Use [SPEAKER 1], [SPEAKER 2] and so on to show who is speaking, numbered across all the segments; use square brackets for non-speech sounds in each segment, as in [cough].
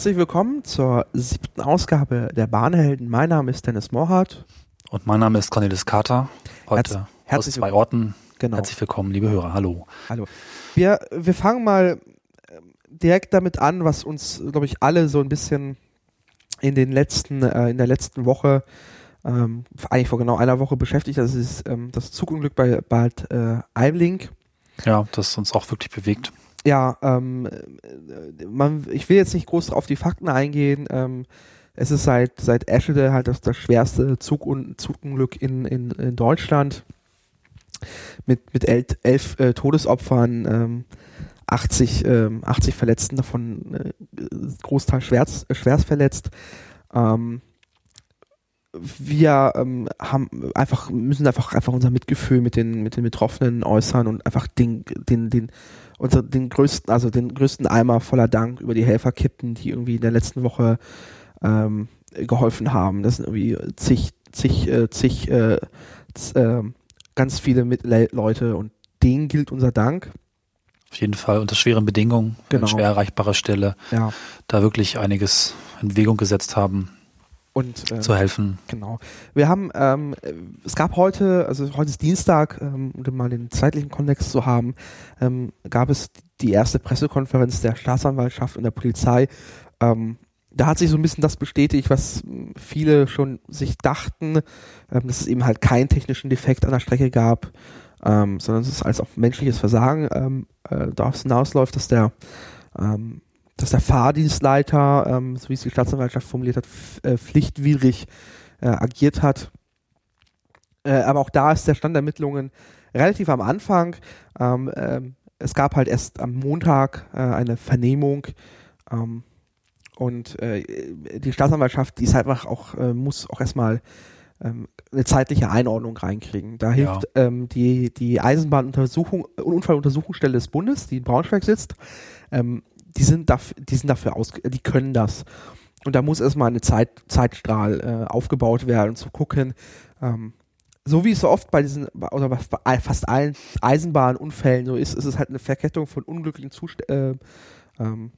[SPEAKER 1] Herzlich willkommen zur siebten Ausgabe der Bahnhelden. Mein Name ist Dennis Morhardt.
[SPEAKER 2] Und mein Name ist Cornelis Kater. Heute
[SPEAKER 1] Herz,
[SPEAKER 2] aus zwei Orten.
[SPEAKER 1] Genau.
[SPEAKER 2] Herzlich willkommen, liebe Hörer. Hallo.
[SPEAKER 1] Hallo. Wir, wir fangen mal ähm, direkt damit an, was uns, glaube ich, alle so ein bisschen in den letzten, äh, in der letzten Woche, ähm, eigentlich vor genau einer Woche beschäftigt. Das ist ähm, das Zugunglück bei Bad äh, Eimling.
[SPEAKER 2] Ja, das uns auch wirklich bewegt.
[SPEAKER 1] Ja, ähm, äh, man, ich will jetzt nicht groß auf die Fakten eingehen. Ähm, es ist seit, seit Eschede halt das, das schwerste Zug Zugunglück in, in, in Deutschland. Mit, mit elf, elf äh, Todesopfern, ähm, 80, ähm, 80 Verletzten, davon äh, Großteil schwerst, äh, schwerst verletzt. Ähm, wir ähm, haben einfach müssen einfach einfach unser Mitgefühl mit den mit den Betroffenen äußern und einfach den den den unser den größten also den größten Eimer voller Dank über die Helfer kippen, die irgendwie in der letzten Woche ähm, geholfen haben. Das sind irgendwie zig zig äh, zig äh, z, äh, ganz viele mit Leute und denen gilt unser Dank.
[SPEAKER 2] Auf jeden Fall unter schweren Bedingungen,
[SPEAKER 1] genau.
[SPEAKER 2] schwer erreichbarer Stelle,
[SPEAKER 1] ja.
[SPEAKER 2] da wirklich einiges in Bewegung gesetzt haben
[SPEAKER 1] und äh,
[SPEAKER 2] zu helfen.
[SPEAKER 1] Genau. Wir haben, ähm, es gab heute, also heute ist Dienstag, ähm, um mal den zeitlichen Kontext zu haben, ähm, gab es die erste Pressekonferenz der Staatsanwaltschaft und der Polizei. Ähm, da hat sich so ein bisschen das bestätigt, was viele schon sich dachten, ähm, dass es eben halt keinen technischen Defekt an der Strecke gab, ähm, sondern es ist als auf menschliches Versagen ähm, äh, daraus hinausläuft, dass der ähm, dass der Fahrdienstleiter, ähm, so wie es die Staatsanwaltschaft formuliert hat, äh, pflichtwidrig äh, agiert hat. Äh, aber auch da ist der Stand der Ermittlungen relativ am Anfang. Ähm, ähm, es gab halt erst am Montag äh, eine Vernehmung ähm, und äh, die Staatsanwaltschaft, die ist halt einfach auch, äh, muss auch erstmal ähm, eine zeitliche Einordnung reinkriegen. Da hilft
[SPEAKER 2] Ja.
[SPEAKER 1] ähm, die, die Eisenbahnuntersuchung, Unfalluntersuchungsstelle des Bundes, die in Braunschweig sitzt, ähm, die sind dafür, die sind dafür aus, die können das. Und da muss erstmal eine Zeit, Zeitstrahl äh, aufgebaut werden, um zu gucken, ähm, so wie es so oft bei diesen, oder bei fast allen Eisenbahnunfällen so ist, ist es halt eine Verkettung von unglücklichen Zuständen, äh, ähm,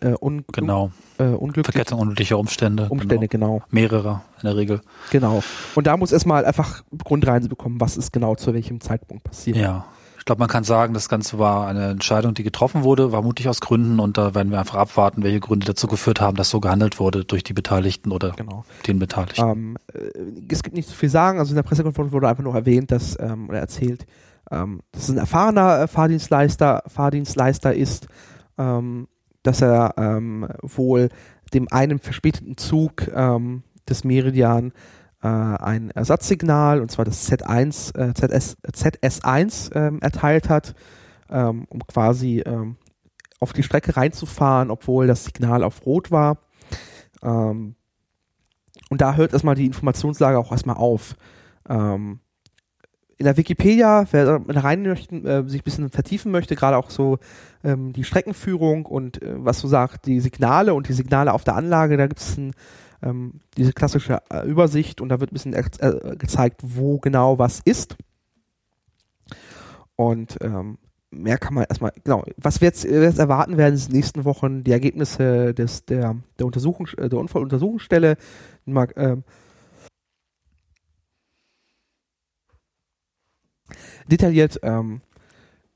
[SPEAKER 1] äh, un
[SPEAKER 2] Genau.
[SPEAKER 1] äh, unglücklichen
[SPEAKER 2] Verkettung unglücklicher Umstände.
[SPEAKER 1] Umstände, genau.
[SPEAKER 2] Genau. Mehrere in der Regel.
[SPEAKER 1] Genau. Und da muss erstmal einfach Grundreise bekommen, was ist genau zu welchem Zeitpunkt passiert.
[SPEAKER 2] Ja. Ich glaube, man kann sagen, das Ganze war eine Entscheidung, die getroffen wurde, war mutig aus Gründen und da werden wir einfach abwarten, welche Gründe dazu geführt haben, dass so gehandelt wurde durch die Beteiligten oder
[SPEAKER 1] Genau.
[SPEAKER 2] den Beteiligten.
[SPEAKER 1] Ähm, äh, es gibt nicht so viel sagen. Also in der Pressekonferenz wurde einfach nur erwähnt, dass ähm, oder erzählt, ähm, dass es ein erfahrener äh, Fahrdienstleister, Fahrdienstleister ist, ähm, dass er ähm, wohl dem einen verspäteten Zug ähm, des Meridian ein Ersatzsignal, und zwar das Z1, äh, ZS, ZS1 ähm, erteilt hat, ähm, um quasi ähm, auf die Strecke reinzufahren, obwohl das Signal auf Rot war. Ähm, und da hört erstmal die Informationslage auch erstmal auf. Ähm, in der Wikipedia, wer rein möchte, äh, sich ein bisschen vertiefen möchte, gerade auch so ähm, die Streckenführung und äh, was so sagt, die Signale und die Signale auf der Anlage, da gibt es ähm, diese klassische äh, Übersicht und da wird ein bisschen äh, gezeigt, wo genau was ist. Und ähm, mehr kann man erstmal, genau, was wir jetzt, jetzt erwarten werden, ist in den nächsten Wochen die Ergebnisse des, der, der Untersuchung, äh, der Unfalluntersuchungsstelle. Mal, ähm, detailliert ähm,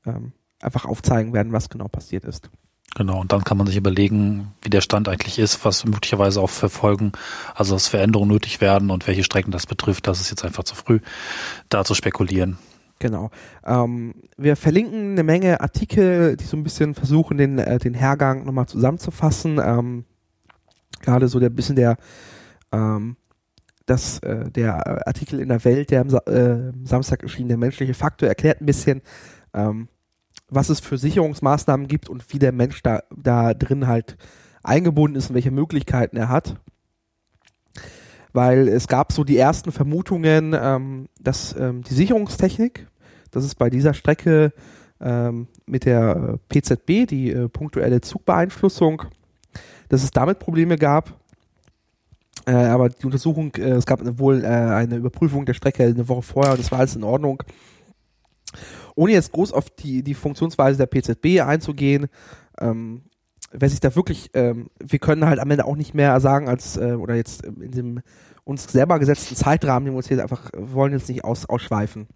[SPEAKER 1] ähm, einfach aufzeigen werden, was genau passiert ist.
[SPEAKER 2] Genau, und dann kann man sich überlegen, wie der Stand eigentlich ist, was möglicherweise auch für Folgen, also dass Veränderungen nötig werden und welche Strecken das betrifft. Das ist jetzt einfach zu früh, da zu spekulieren.
[SPEAKER 1] Genau. Ähm, wir verlinken eine Menge Artikel, die so ein bisschen versuchen, den, äh, den Hergang nochmal zusammenzufassen. Ähm, Gerade so der bisschen der ähm, das, äh, der Artikel in der Welt, der am äh, Samstag erschien, der menschliche Faktor, erklärt ein bisschen, ähm, was es für Sicherungsmaßnahmen gibt und wie der Mensch da, da drin halt eingebunden ist und welche Möglichkeiten er hat. Weil es gab so die ersten Vermutungen, ähm, dass ähm, die Sicherungstechnik, das ist bei dieser Strecke ähm, mit der PZB, die äh, punktuelle Zugbeeinflussung, dass es damit Probleme gab. Äh, aber die Untersuchung, äh, es gab wohl äh, eine Überprüfung der Strecke eine Woche vorher und das war alles in Ordnung. Ohne jetzt groß auf die, die Funktionsweise der PZB einzugehen, ähm, wer sich da wirklich, ähm, wir können halt am Ende auch nicht mehr sagen als, äh, oder jetzt in dem uns selber gesetzten Zeitrahmen, den wir uns hier einfach, wollen jetzt nicht aus, ausschweifen.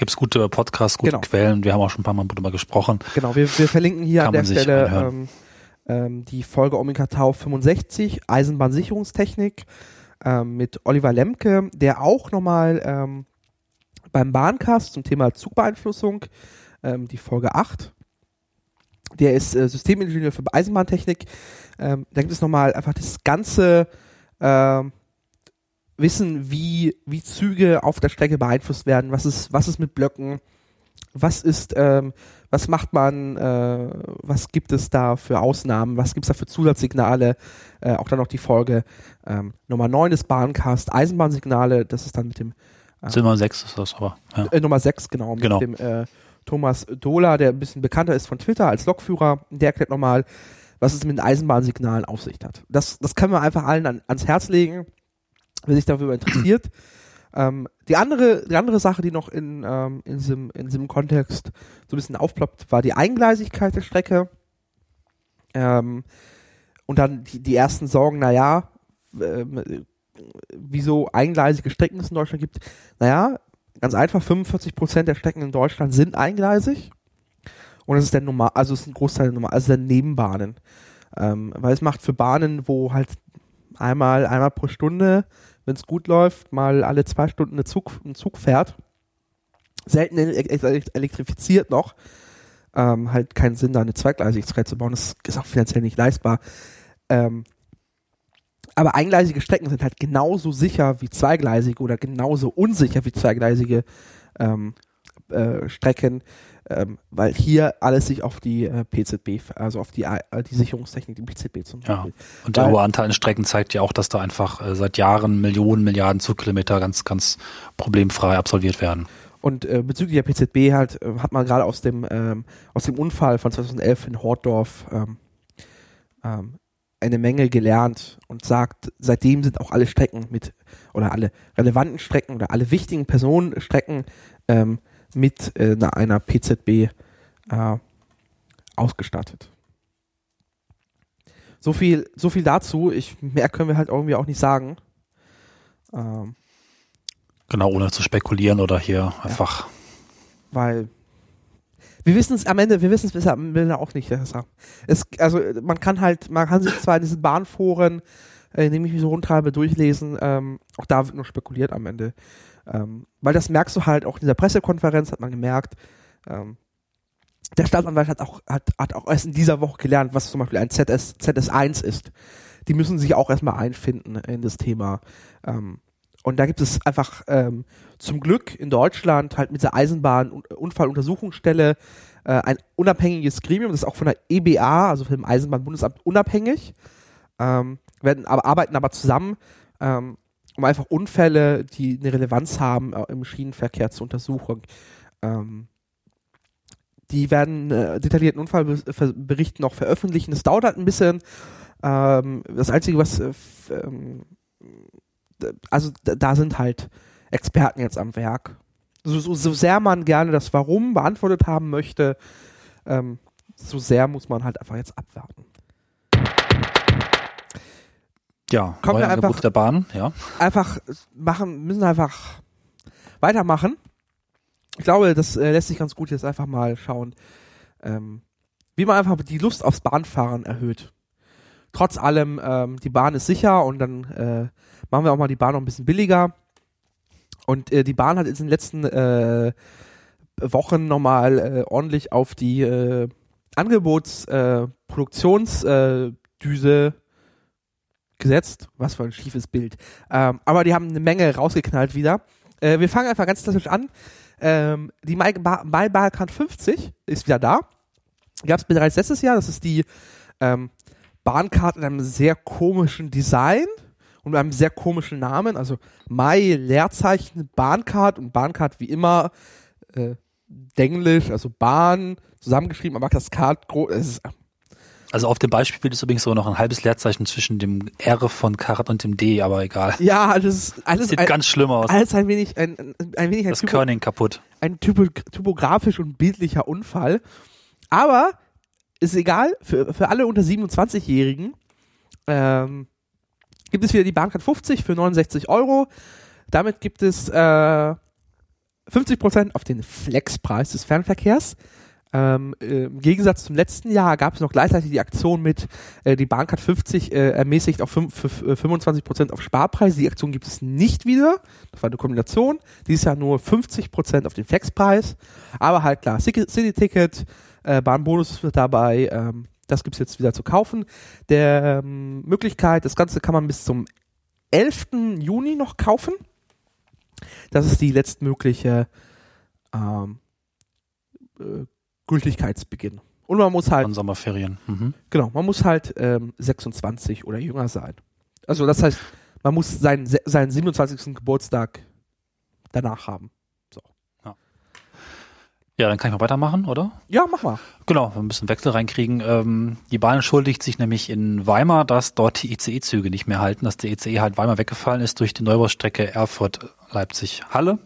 [SPEAKER 2] Gibt es gute Podcasts, gute
[SPEAKER 1] Genau.
[SPEAKER 2] Quellen. Wir haben auch schon ein paar Mal darüber gesprochen.
[SPEAKER 1] Genau, wir, wir verlinken hier
[SPEAKER 2] Kann
[SPEAKER 1] an der Stelle ähm, ähm, die Folge Omega Tau 65, Eisenbahnsicherungstechnik, ähm, mit Oliver Lemke, der auch nochmal ähm, beim Bahncast zum Thema Zugbeeinflussung, ähm, die Folge 8, der ist äh, Systemingenieur für Eisenbahntechnik. Ähm, da gibt es nochmal einfach das ganze ähm, Wissen, wie, wie Züge auf der Strecke beeinflusst werden, was ist, was ist mit Blöcken, was ist, ähm, was macht man, äh, was gibt es da für Ausnahmen, was gibt es da für Zusatzsignale, äh, auch dann noch die Folge ähm, Nummer 9 des Bahncast, Eisenbahnsignale, das ist dann mit dem
[SPEAKER 2] Zimmer 6 ist das aber. Ja.
[SPEAKER 1] äh, Nummer 6, genau, mit
[SPEAKER 2] Genau.
[SPEAKER 1] dem äh, Thomas Dohler, der ein bisschen bekannter ist von Twitter als Lokführer, der erklärt nochmal, was es mit den Eisenbahnsignalen auf sich hat. Das, das können wir einfach allen an, ans Herz legen, wer sich darüber interessiert. [clears throat] Ähm, die andere, die andere Sache, die noch in, ähm, in, diesem, in diesem Kontext so ein bisschen aufploppt, war die Eingleisigkeit der Strecke. Ähm, und dann die, die ersten Sorgen, naja, ähm, wieso eingleisige Strecken es in Deutschland gibt. Naja, ganz einfach, 45 Prozent der Strecken in Deutschland sind eingleisig. Und das ist der normal, also es ist ein Großteil der normal, also der Nebenbahnen. Ähm, weil es macht für Bahnen, wo halt einmal, einmal pro Stunde, wenn es gut läuft, mal alle zwei Stunden ein Zug, ein Zug fährt, selten ele- ele- elektrifiziert noch, ähm, halt keinen Sinn, da eine Zweigleisigkeit zu bauen. Das ist auch finanziell nicht leistbar. Ähm, aber eingleisige Strecken sind halt genauso sicher wie zweigleisige oder genauso unsicher wie zweigleisige ähm, äh, Strecken, ähm, weil hier alles sich auf die äh, PZB, also auf die, äh, die Sicherungstechnik, die PZB zum
[SPEAKER 2] Ja.
[SPEAKER 1] Beispiel.
[SPEAKER 2] Und der
[SPEAKER 1] Weil-
[SPEAKER 2] hohe Anteil an Strecken zeigt ja auch, dass da einfach äh, seit Jahren Millionen, Milliarden Zugkilometer ganz, ganz problemfrei absolviert werden.
[SPEAKER 1] Und äh, bezüglich der PZB halt äh, hat man gerade aus dem ähm, aus dem Unfall von 2011 in Hortdorf ähm, ähm, eine Menge gelernt und sagt, seitdem sind auch alle Strecken mit oder alle relevanten Strecken oder alle wichtigen Personenstrecken ähm, mit äh, einer, PZB äh, ausgestattet. So viel, so viel dazu. Ich, mehr können wir halt irgendwie auch nicht sagen. Ähm,
[SPEAKER 2] Genau, ohne zu spekulieren oder hier einfach.
[SPEAKER 1] weil wir wissen es am Ende, wir wissen es bisher am Ende auch nicht. Besser. Es, also man kann halt, man kann sich zwar in diesen Bahnforen, äh, indem ich mich so rumtreibe, durchlesen, ähm, auch da wird nur spekuliert am Ende. Ähm, weil das merkst du halt auch in dieser Pressekonferenz, hat man gemerkt, ähm, der Staatsanwalt hat auch, hat, hat auch erst in dieser Woche gelernt, was zum Beispiel ein ZS, ZS1 ist. Die müssen sich auch erstmal einfinden in das Thema. Ähm, und da gibt es einfach ähm, zum Glück in Deutschland halt mit der Eisenbahn-Unfalluntersuchungsstelle äh, ein unabhängiges Gremium, das ist auch von der EBA, also vom Eisenbahnbundesamt, unabhängig, ähm, werden aber arbeiten aber zusammen, ähm, um einfach Unfälle, die eine Relevanz haben äh, im Schienenverkehr zu untersuchen. Ähm, die werden äh, detaillierten Unfallbericht noch veröffentlichen. Das dauert halt ein bisschen. Ähm, das Einzige, was äh, ähm, also da sind halt Experten jetzt am Werk. So, so, so sehr man gerne das Warum beantwortet haben möchte, ähm, so sehr muss man halt einfach jetzt abwarten.
[SPEAKER 2] Ja,
[SPEAKER 1] Kommen wir einfach-
[SPEAKER 2] der Bahn, ja.
[SPEAKER 1] Einfach machen, müssen einfach weitermachen. Ich glaube, das äh, lässt sich ganz gut jetzt einfach mal schauen, ähm, wie man einfach die Lust aufs Bahnfahren erhöht. Trotz allem, ähm, die Bahn ist sicher und dann äh, machen wir auch mal die Bahn noch ein bisschen billiger. Und äh, die Bahn hat in den letzten äh, Wochen nochmal äh, ordentlich auf die äh, Angebots-, äh, äh, gesetzt. Was für ein schiefes Bild. Ähm, aber die haben eine Menge rausgeknallt wieder. Äh, wir fangen einfach ganz klassisch an. Ähm, die Balkan 50 ist wieder da. Gab es bereits letztes Jahr. Das ist die ähm, Bahncard in einem sehr komischen Design und mit einem sehr komischen Namen. Also My Leerzeichen Bahncard und Bahncard wie immer äh, Denglisch, also Bahn zusammengeschrieben, aber das Card groß. Ist
[SPEAKER 2] Also auf dem Beispielbild ist übrigens sogar noch ein halbes Leerzeichen zwischen dem R von Karat und dem D, aber egal.
[SPEAKER 1] ja, alles, alles,
[SPEAKER 2] Sieht
[SPEAKER 1] ein,
[SPEAKER 2] ganz schlimm aus.
[SPEAKER 1] alles ein wenig, ein, ein, ein wenig ein
[SPEAKER 2] Das
[SPEAKER 1] Typo,
[SPEAKER 2] Körning kaputt.
[SPEAKER 1] ein typo, typografisch und bildlicher Unfall. Aber ist egal, für, für alle unter 27-Jährigen ähm, gibt es wieder die Bahncard 50 für 69 Euro. Damit gibt es äh, 50% auf den Flexpreis des Fernverkehrs. Ähm, äh, Im Gegensatz zum letzten Jahr gab es noch gleichzeitig die Aktion mit, äh, die Bahncard 50 äh, ermäßigt auf 5, für, für 25% auf Sparpreis. Die Aktion gibt es nicht wieder. Das war eine Kombination. Dieses Jahr nur 50% auf den Flexpreis. Aber halt klar, City-Ticket, äh, Bahnbonus wird dabei. Ähm, das gibt's jetzt wieder zu kaufen. Der ähm, Möglichkeit, das Ganze kann man bis zum 11. Juni noch kaufen. Das ist die letztmögliche ähm, äh, Gültigkeitsbeginn. Und man muss halt.
[SPEAKER 2] Von Sommerferien. Mhm.
[SPEAKER 1] Genau, man muss halt ähm, 26 oder jünger sein. Also das heißt, man muss seinen, seinen 27. Geburtstag danach haben.
[SPEAKER 2] Ja, dann kann ich mal weitermachen, oder?
[SPEAKER 1] Ja, mach mal.
[SPEAKER 2] Genau, wir müssen Wechsel reinkriegen. Ähm, die Bahn entschuldigt sich nämlich in Weimar, dass dort die ICE-Züge nicht mehr halten, dass der ICE halt Weimar weggefallen ist durch die Neubaustrecke Erfurt-Leipzig-Halle.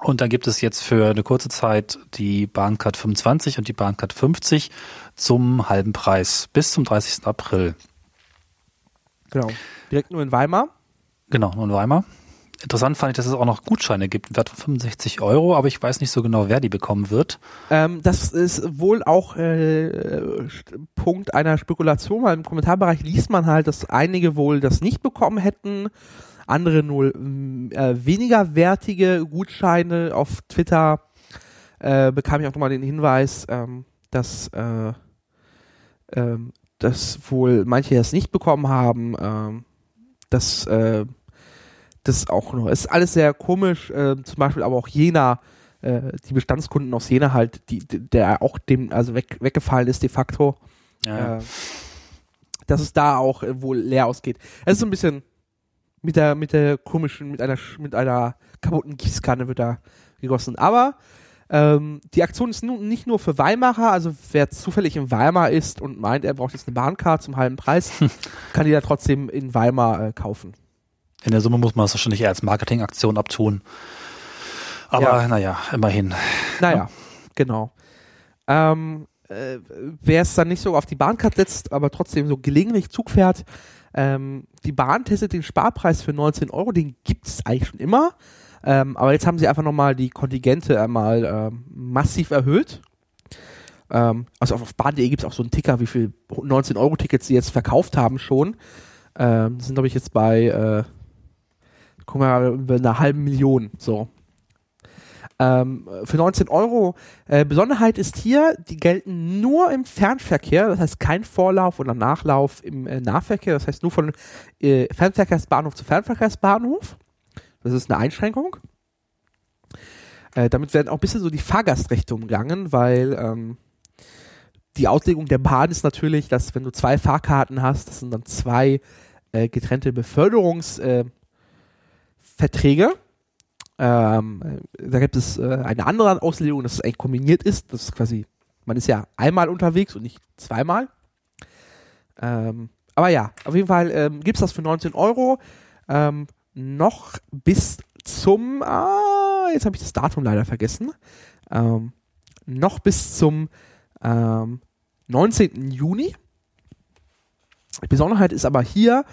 [SPEAKER 2] Und dann gibt es jetzt für eine kurze Zeit die Bahncard 25 und die Bahncard 50 zum halben Preis bis zum 30. April.
[SPEAKER 1] Genau. Direkt nur in Weimar.
[SPEAKER 2] Genau, nur in Weimar. Interessant fand ich, dass es auch noch Gutscheine gibt, wert von 65 Euro, aber ich weiß nicht so genau, wer die bekommen wird.
[SPEAKER 1] Ähm, das ist wohl auch äh, Punkt einer Spekulation, weil im Kommentarbereich liest man halt, dass einige wohl das nicht bekommen hätten andere nur mm, äh, weniger wertige Gutscheine. Auf Twitter äh, bekam ich auch nochmal den Hinweis, ähm, dass, äh, ähm, dass wohl manche das nicht bekommen haben. Ähm, dass äh, das auch noch ist alles sehr komisch. Äh, zum Beispiel aber auch Jena äh, die Bestandskunden aus Jena halt, die, der auch dem, also weg, weggefallen ist de facto. Ja. Äh, dass es da auch äh, wohl leer ausgeht. Es ist so ein bisschen mit der, mit der komischen, mit einer, mit einer kaputten Gießkanne wird da gegossen. Aber ähm, die Aktion ist nun nicht nur für Weimarer, also wer zufällig in Weimar ist und meint, er braucht jetzt eine Bahncard zum halben Preis, [laughs] kann die da trotzdem in Weimar äh, kaufen.
[SPEAKER 2] In der Summe muss man das wahrscheinlich eher als Marketingaktion abtun. Aber ja. naja, immerhin.
[SPEAKER 1] Naja, ja. genau. Ähm, äh, wer es dann nicht so auf die Bahncard setzt, aber trotzdem so gelegentlich Zug fährt, ähm, die Bahn testet den Sparpreis für 19 Euro, den gibt es eigentlich schon immer. Ähm, aber jetzt haben sie einfach nochmal die Kontingente einmal ähm, massiv erhöht. Ähm, also auf, auf Bahn.de gibt es auch so einen Ticker, wie viel 19-Euro-Tickets sie jetzt verkauft haben schon. Ähm, sind, glaube ich, jetzt bei, äh, wir mal, über einer halben Million. So. Ähm, für 19 Euro. Äh, Besonderheit ist hier, die gelten nur im Fernverkehr, das heißt kein Vorlauf oder Nachlauf im äh, Nahverkehr, das heißt nur von äh, Fernverkehrsbahnhof zu Fernverkehrsbahnhof. Das ist eine Einschränkung. Äh, damit werden auch ein bisschen so die Fahrgastrechte umgangen, weil ähm, die Auslegung der Bahn ist natürlich, dass wenn du zwei Fahrkarten hast, das sind dann zwei äh, getrennte Beförderungsverträge. Äh, ähm, da gibt es äh, eine andere Auslegung, dass es eigentlich kombiniert ist. Das ist quasi, man ist ja einmal unterwegs und nicht zweimal. Ähm, aber ja, auf jeden Fall ähm, gibt es das für 19 Euro. Ähm, noch bis zum, ah, jetzt habe ich das Datum leider vergessen. Ähm, noch bis zum 19. Ähm, Juni. Die Besonderheit ist aber hier,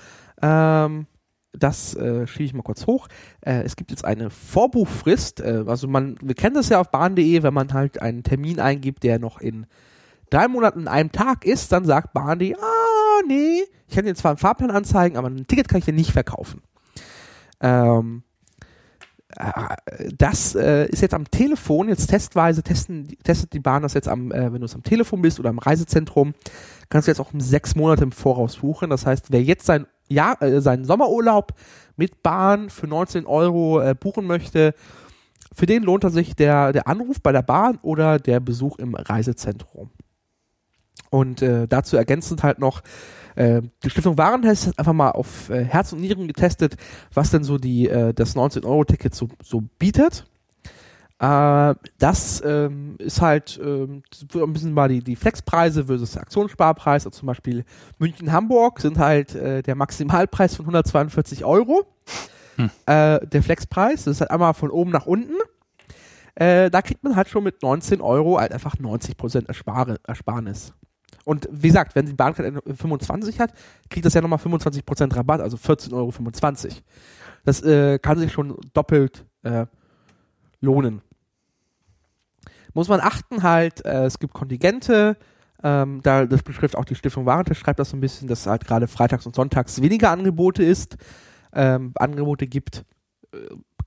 [SPEAKER 1] ähm, das äh, schiebe ich mal kurz hoch. Äh, es gibt jetzt eine Vorbuchfrist. Äh, also man, wir kennen das ja auf bahn.de, wenn man halt einen Termin eingibt, der noch in drei Monaten einem Tag ist, dann sagt bahn.de, ah, nee, ich kann dir zwar einen Fahrplan anzeigen, aber ein Ticket kann ich dir nicht verkaufen. Ähm, äh, das äh, ist jetzt am Telefon, jetzt testweise testen, testet die Bahn das jetzt am, äh, wenn du es am Telefon bist oder am Reisezentrum, kannst du jetzt auch um sechs Monate im Voraus buchen. Das heißt, wer jetzt sein Jahr, äh, seinen Sommerurlaub mit Bahn für 19 Euro äh, buchen möchte, für den lohnt er sich der, der Anruf bei der Bahn oder der Besuch im Reisezentrum. Und äh, dazu ergänzend halt noch, äh, die Stiftung Warentest hat einfach mal auf äh, Herz und Nieren getestet, was denn so die, äh, das 19-Euro-Ticket so, so bietet. Äh, das ähm, ist halt ähm, ein bisschen mal die, die Flexpreise versus Aktionssparpreis. Also zum Beispiel München-Hamburg sind halt äh, der Maximalpreis von 142 Euro. Hm. Äh, der Flexpreis, das ist halt einmal von oben nach unten. Äh, da kriegt man halt schon mit 19 Euro halt einfach 90% Erspar Ersparnis. Und wie gesagt, wenn die Bahncard 25 hat, kriegt das ja nochmal 25% Rabatt, also 14,25 Euro. Das äh, kann sich schon doppelt äh, lohnen. Muss man achten halt, äh, es gibt Kontingente, ähm, da, das betrifft auch die Stiftung Warentest, schreibt das so ein bisschen, dass halt gerade freitags und sonntags weniger Angebote ist, ähm, Angebote gibt. Äh,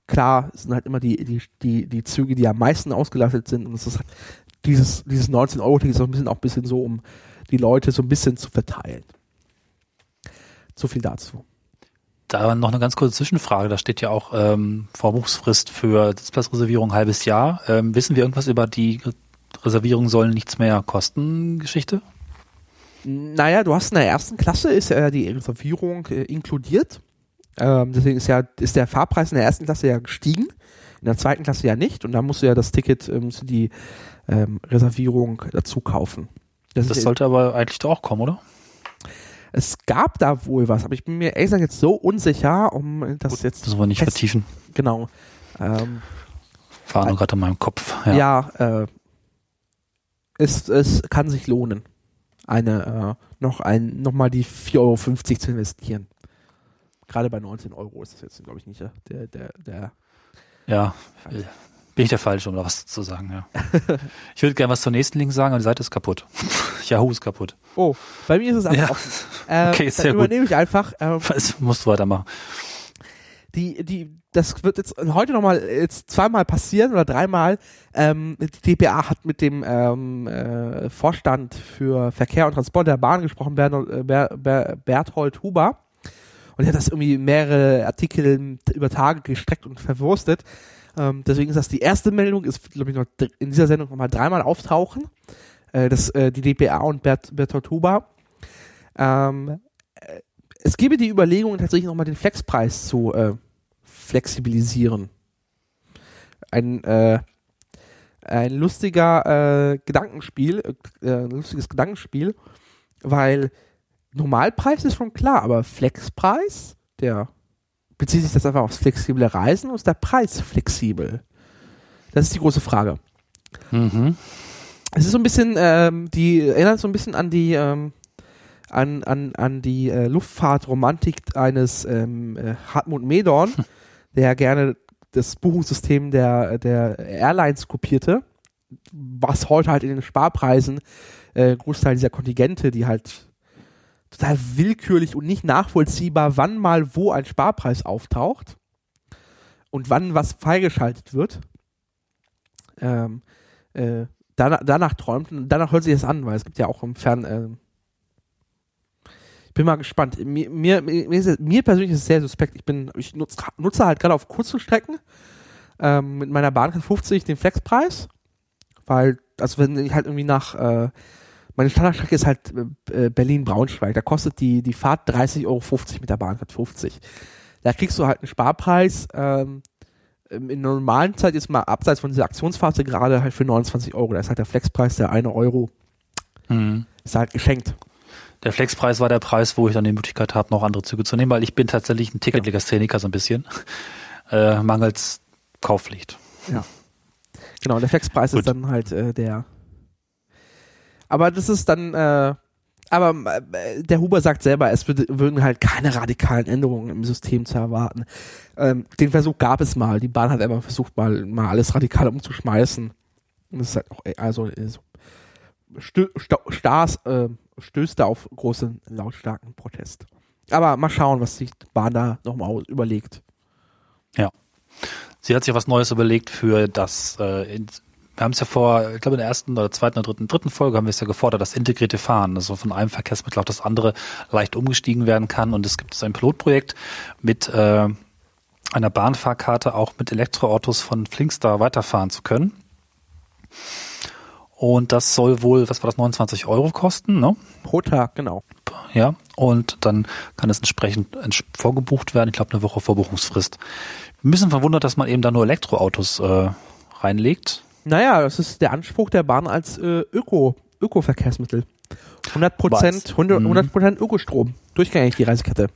[SPEAKER 1] klar, es sind halt immer die, die, die, die Züge, die am meisten ausgelastet sind und es ist halt dieses, dieses 19 Euro Ticket ist auch ein bisschen auch ein bisschen so, um die Leute so ein bisschen zu verteilen. So viel dazu.
[SPEAKER 2] Da noch eine ganz kurze Zwischenfrage. Da steht ja auch ähm, Vorbuchsfrist für Sitzplatzreservierung halbes Jahr. Ähm, wissen wir irgendwas über die Reservierung sollen nichts mehr kosten Geschichte?
[SPEAKER 1] Naja, du hast in der ersten Klasse ist ja die Reservierung äh, inkludiert. Ähm, deswegen ist ja ist der Fahrpreis in der ersten Klasse ja gestiegen, in der zweiten Klasse ja nicht. Und da musst du ja das Ticket, äh, musst du die ähm, Reservierung dazu kaufen.
[SPEAKER 2] Das, das sollte aber eigentlich doch auch kommen, oder?
[SPEAKER 1] Es gab da wohl was, aber ich bin mir ehrlich gesagt jetzt so unsicher, um das Gut, jetzt.
[SPEAKER 2] Das wollen wir nicht fest, vertiefen.
[SPEAKER 1] Genau. Ähm,
[SPEAKER 2] War nur gerade in meinem Kopf.
[SPEAKER 1] Ja, ja äh, es, es kann sich lohnen, eine äh, noch ein noch mal die 4,50 Euro zu investieren. Gerade bei 19 Euro ist das jetzt, glaube ich, nicht der, der, der.
[SPEAKER 2] Ja, bin ich der Falsche, um da was zu sagen, ja. ich würde gerne was zur nächsten Link sagen, aber die Seite ist kaputt. [laughs] Yahoo ist kaputt.
[SPEAKER 1] Oh, bei mir ist es einfach ja. offen.
[SPEAKER 2] Äh, okay, ist sehr
[SPEAKER 1] übernehme ich einfach.
[SPEAKER 2] Ähm, [laughs] was musst du weitermachen?
[SPEAKER 1] Die, die, das wird jetzt heute nochmal jetzt zweimal passieren oder dreimal. Ähm, die DPA hat mit dem ähm, äh, Vorstand für Verkehr und Transport der Bahn gesprochen, Bernhold, äh, Ber, Ber, Berthold Huber. Und er hat das irgendwie mehrere Artikel über Tage gestreckt und verwurstet. Ähm, deswegen ist das die erste Meldung, ist, glaube ich, noch in dieser Sendung nochmal dreimal auftauchen. Äh, das, äh, die DPA und Bert, Bertolt Huber. Ähm, äh, es gebe die Überlegung, tatsächlich nochmal den Flexpreis zu äh, flexibilisieren. Ein, äh, ein lustiger äh, Gedankenspiel, ein lustiges Gedankenspiel, weil Normalpreis ist schon klar, aber Flexpreis, der bezieht sich das einfach aufs flexible Reisen oder ist der Preis flexibel? Das ist die große Frage. Mhm. Es ist so ein bisschen, ähm, die erinnert so ein bisschen an die ähm, an, an, an die äh, Luftfahrtromantik eines ähm, äh, Hartmut Medorn, hm. der gerne das Buchungssystem der, der Airlines kopierte, was heute halt in den Sparpreisen äh, Großteil dieser Kontingente, die halt total willkürlich und nicht nachvollziehbar, wann mal wo ein Sparpreis auftaucht und wann was freigeschaltet wird. Ähm, äh, danach, danach träumt und danach hört sich das an, weil es gibt ja auch im Fern. Äh, ich bin mal gespannt. Mir, mir, mir, mir persönlich ist es sehr suspekt. Ich bin, ich nutze, nutze halt gerade auf kurzen Strecken ähm, mit meiner Bahncard 50 den Flexpreis, weil, also wenn ich halt irgendwie nach äh, meine Standardstrecke ist halt äh, Berlin-Braunschweig. Da kostet die, die Fahrt 30,50 Euro mit der Bahncard 50. Da kriegst du halt einen Sparpreis. Ähm, in normalen Zeit ist mal abseits von dieser Aktionsphase gerade halt für 29 Euro. Da ist halt der Flexpreis der 1 Euro. Mhm. Ist halt geschenkt.
[SPEAKER 2] Der Flexpreis war der Preis, wo ich dann die Möglichkeit habe, noch andere Züge zu nehmen, weil ich bin tatsächlich ein Ticketlegastheniker so ein bisschen. Äh, mangels Kaufpflicht.
[SPEAKER 1] Ja. Genau, der Flexpreis Gut. ist dann halt äh, der aber das ist dann, äh, aber äh, der Huber sagt selber, es würd, würden halt keine radikalen Änderungen im System zu erwarten. Ähm, den Versuch gab es mal. Die Bahn hat einfach versucht, mal, mal alles radikal umzuschmeißen. Und das ist halt auch, also so stö Stars, äh, stößt da auf großen, lautstarken Protest. Aber mal schauen, was sich Bahn da nochmal überlegt.
[SPEAKER 2] Ja. Sie hat sich was Neues überlegt für das äh, wir haben es ja vor, ich glaube in der ersten oder zweiten oder dritten, dritten Folge haben wir es ja gefordert, dass integrierte Fahren, also von einem Verkehrsmittel auf das andere leicht umgestiegen werden kann. Und es gibt ein Pilotprojekt mit äh, einer Bahnfahrkarte auch mit Elektroautos von Flinkstar weiterfahren zu können. Und das soll wohl, was war das, 29 Euro kosten, ne?
[SPEAKER 1] Pro Tag, genau.
[SPEAKER 2] Ja, und dann kann es entsprechend vorgebucht werden. Ich glaube, eine Woche Vorbuchungsfrist. Wir müssen verwundert, dass man eben da nur Elektroautos äh, reinlegt.
[SPEAKER 1] Naja, das ist der Anspruch der Bahn als äh, Öko, Öko-Verkehrsmittel. 100 Prozent, 100, 100 Prozent Ökostrom. Durchgängig die Reisekette.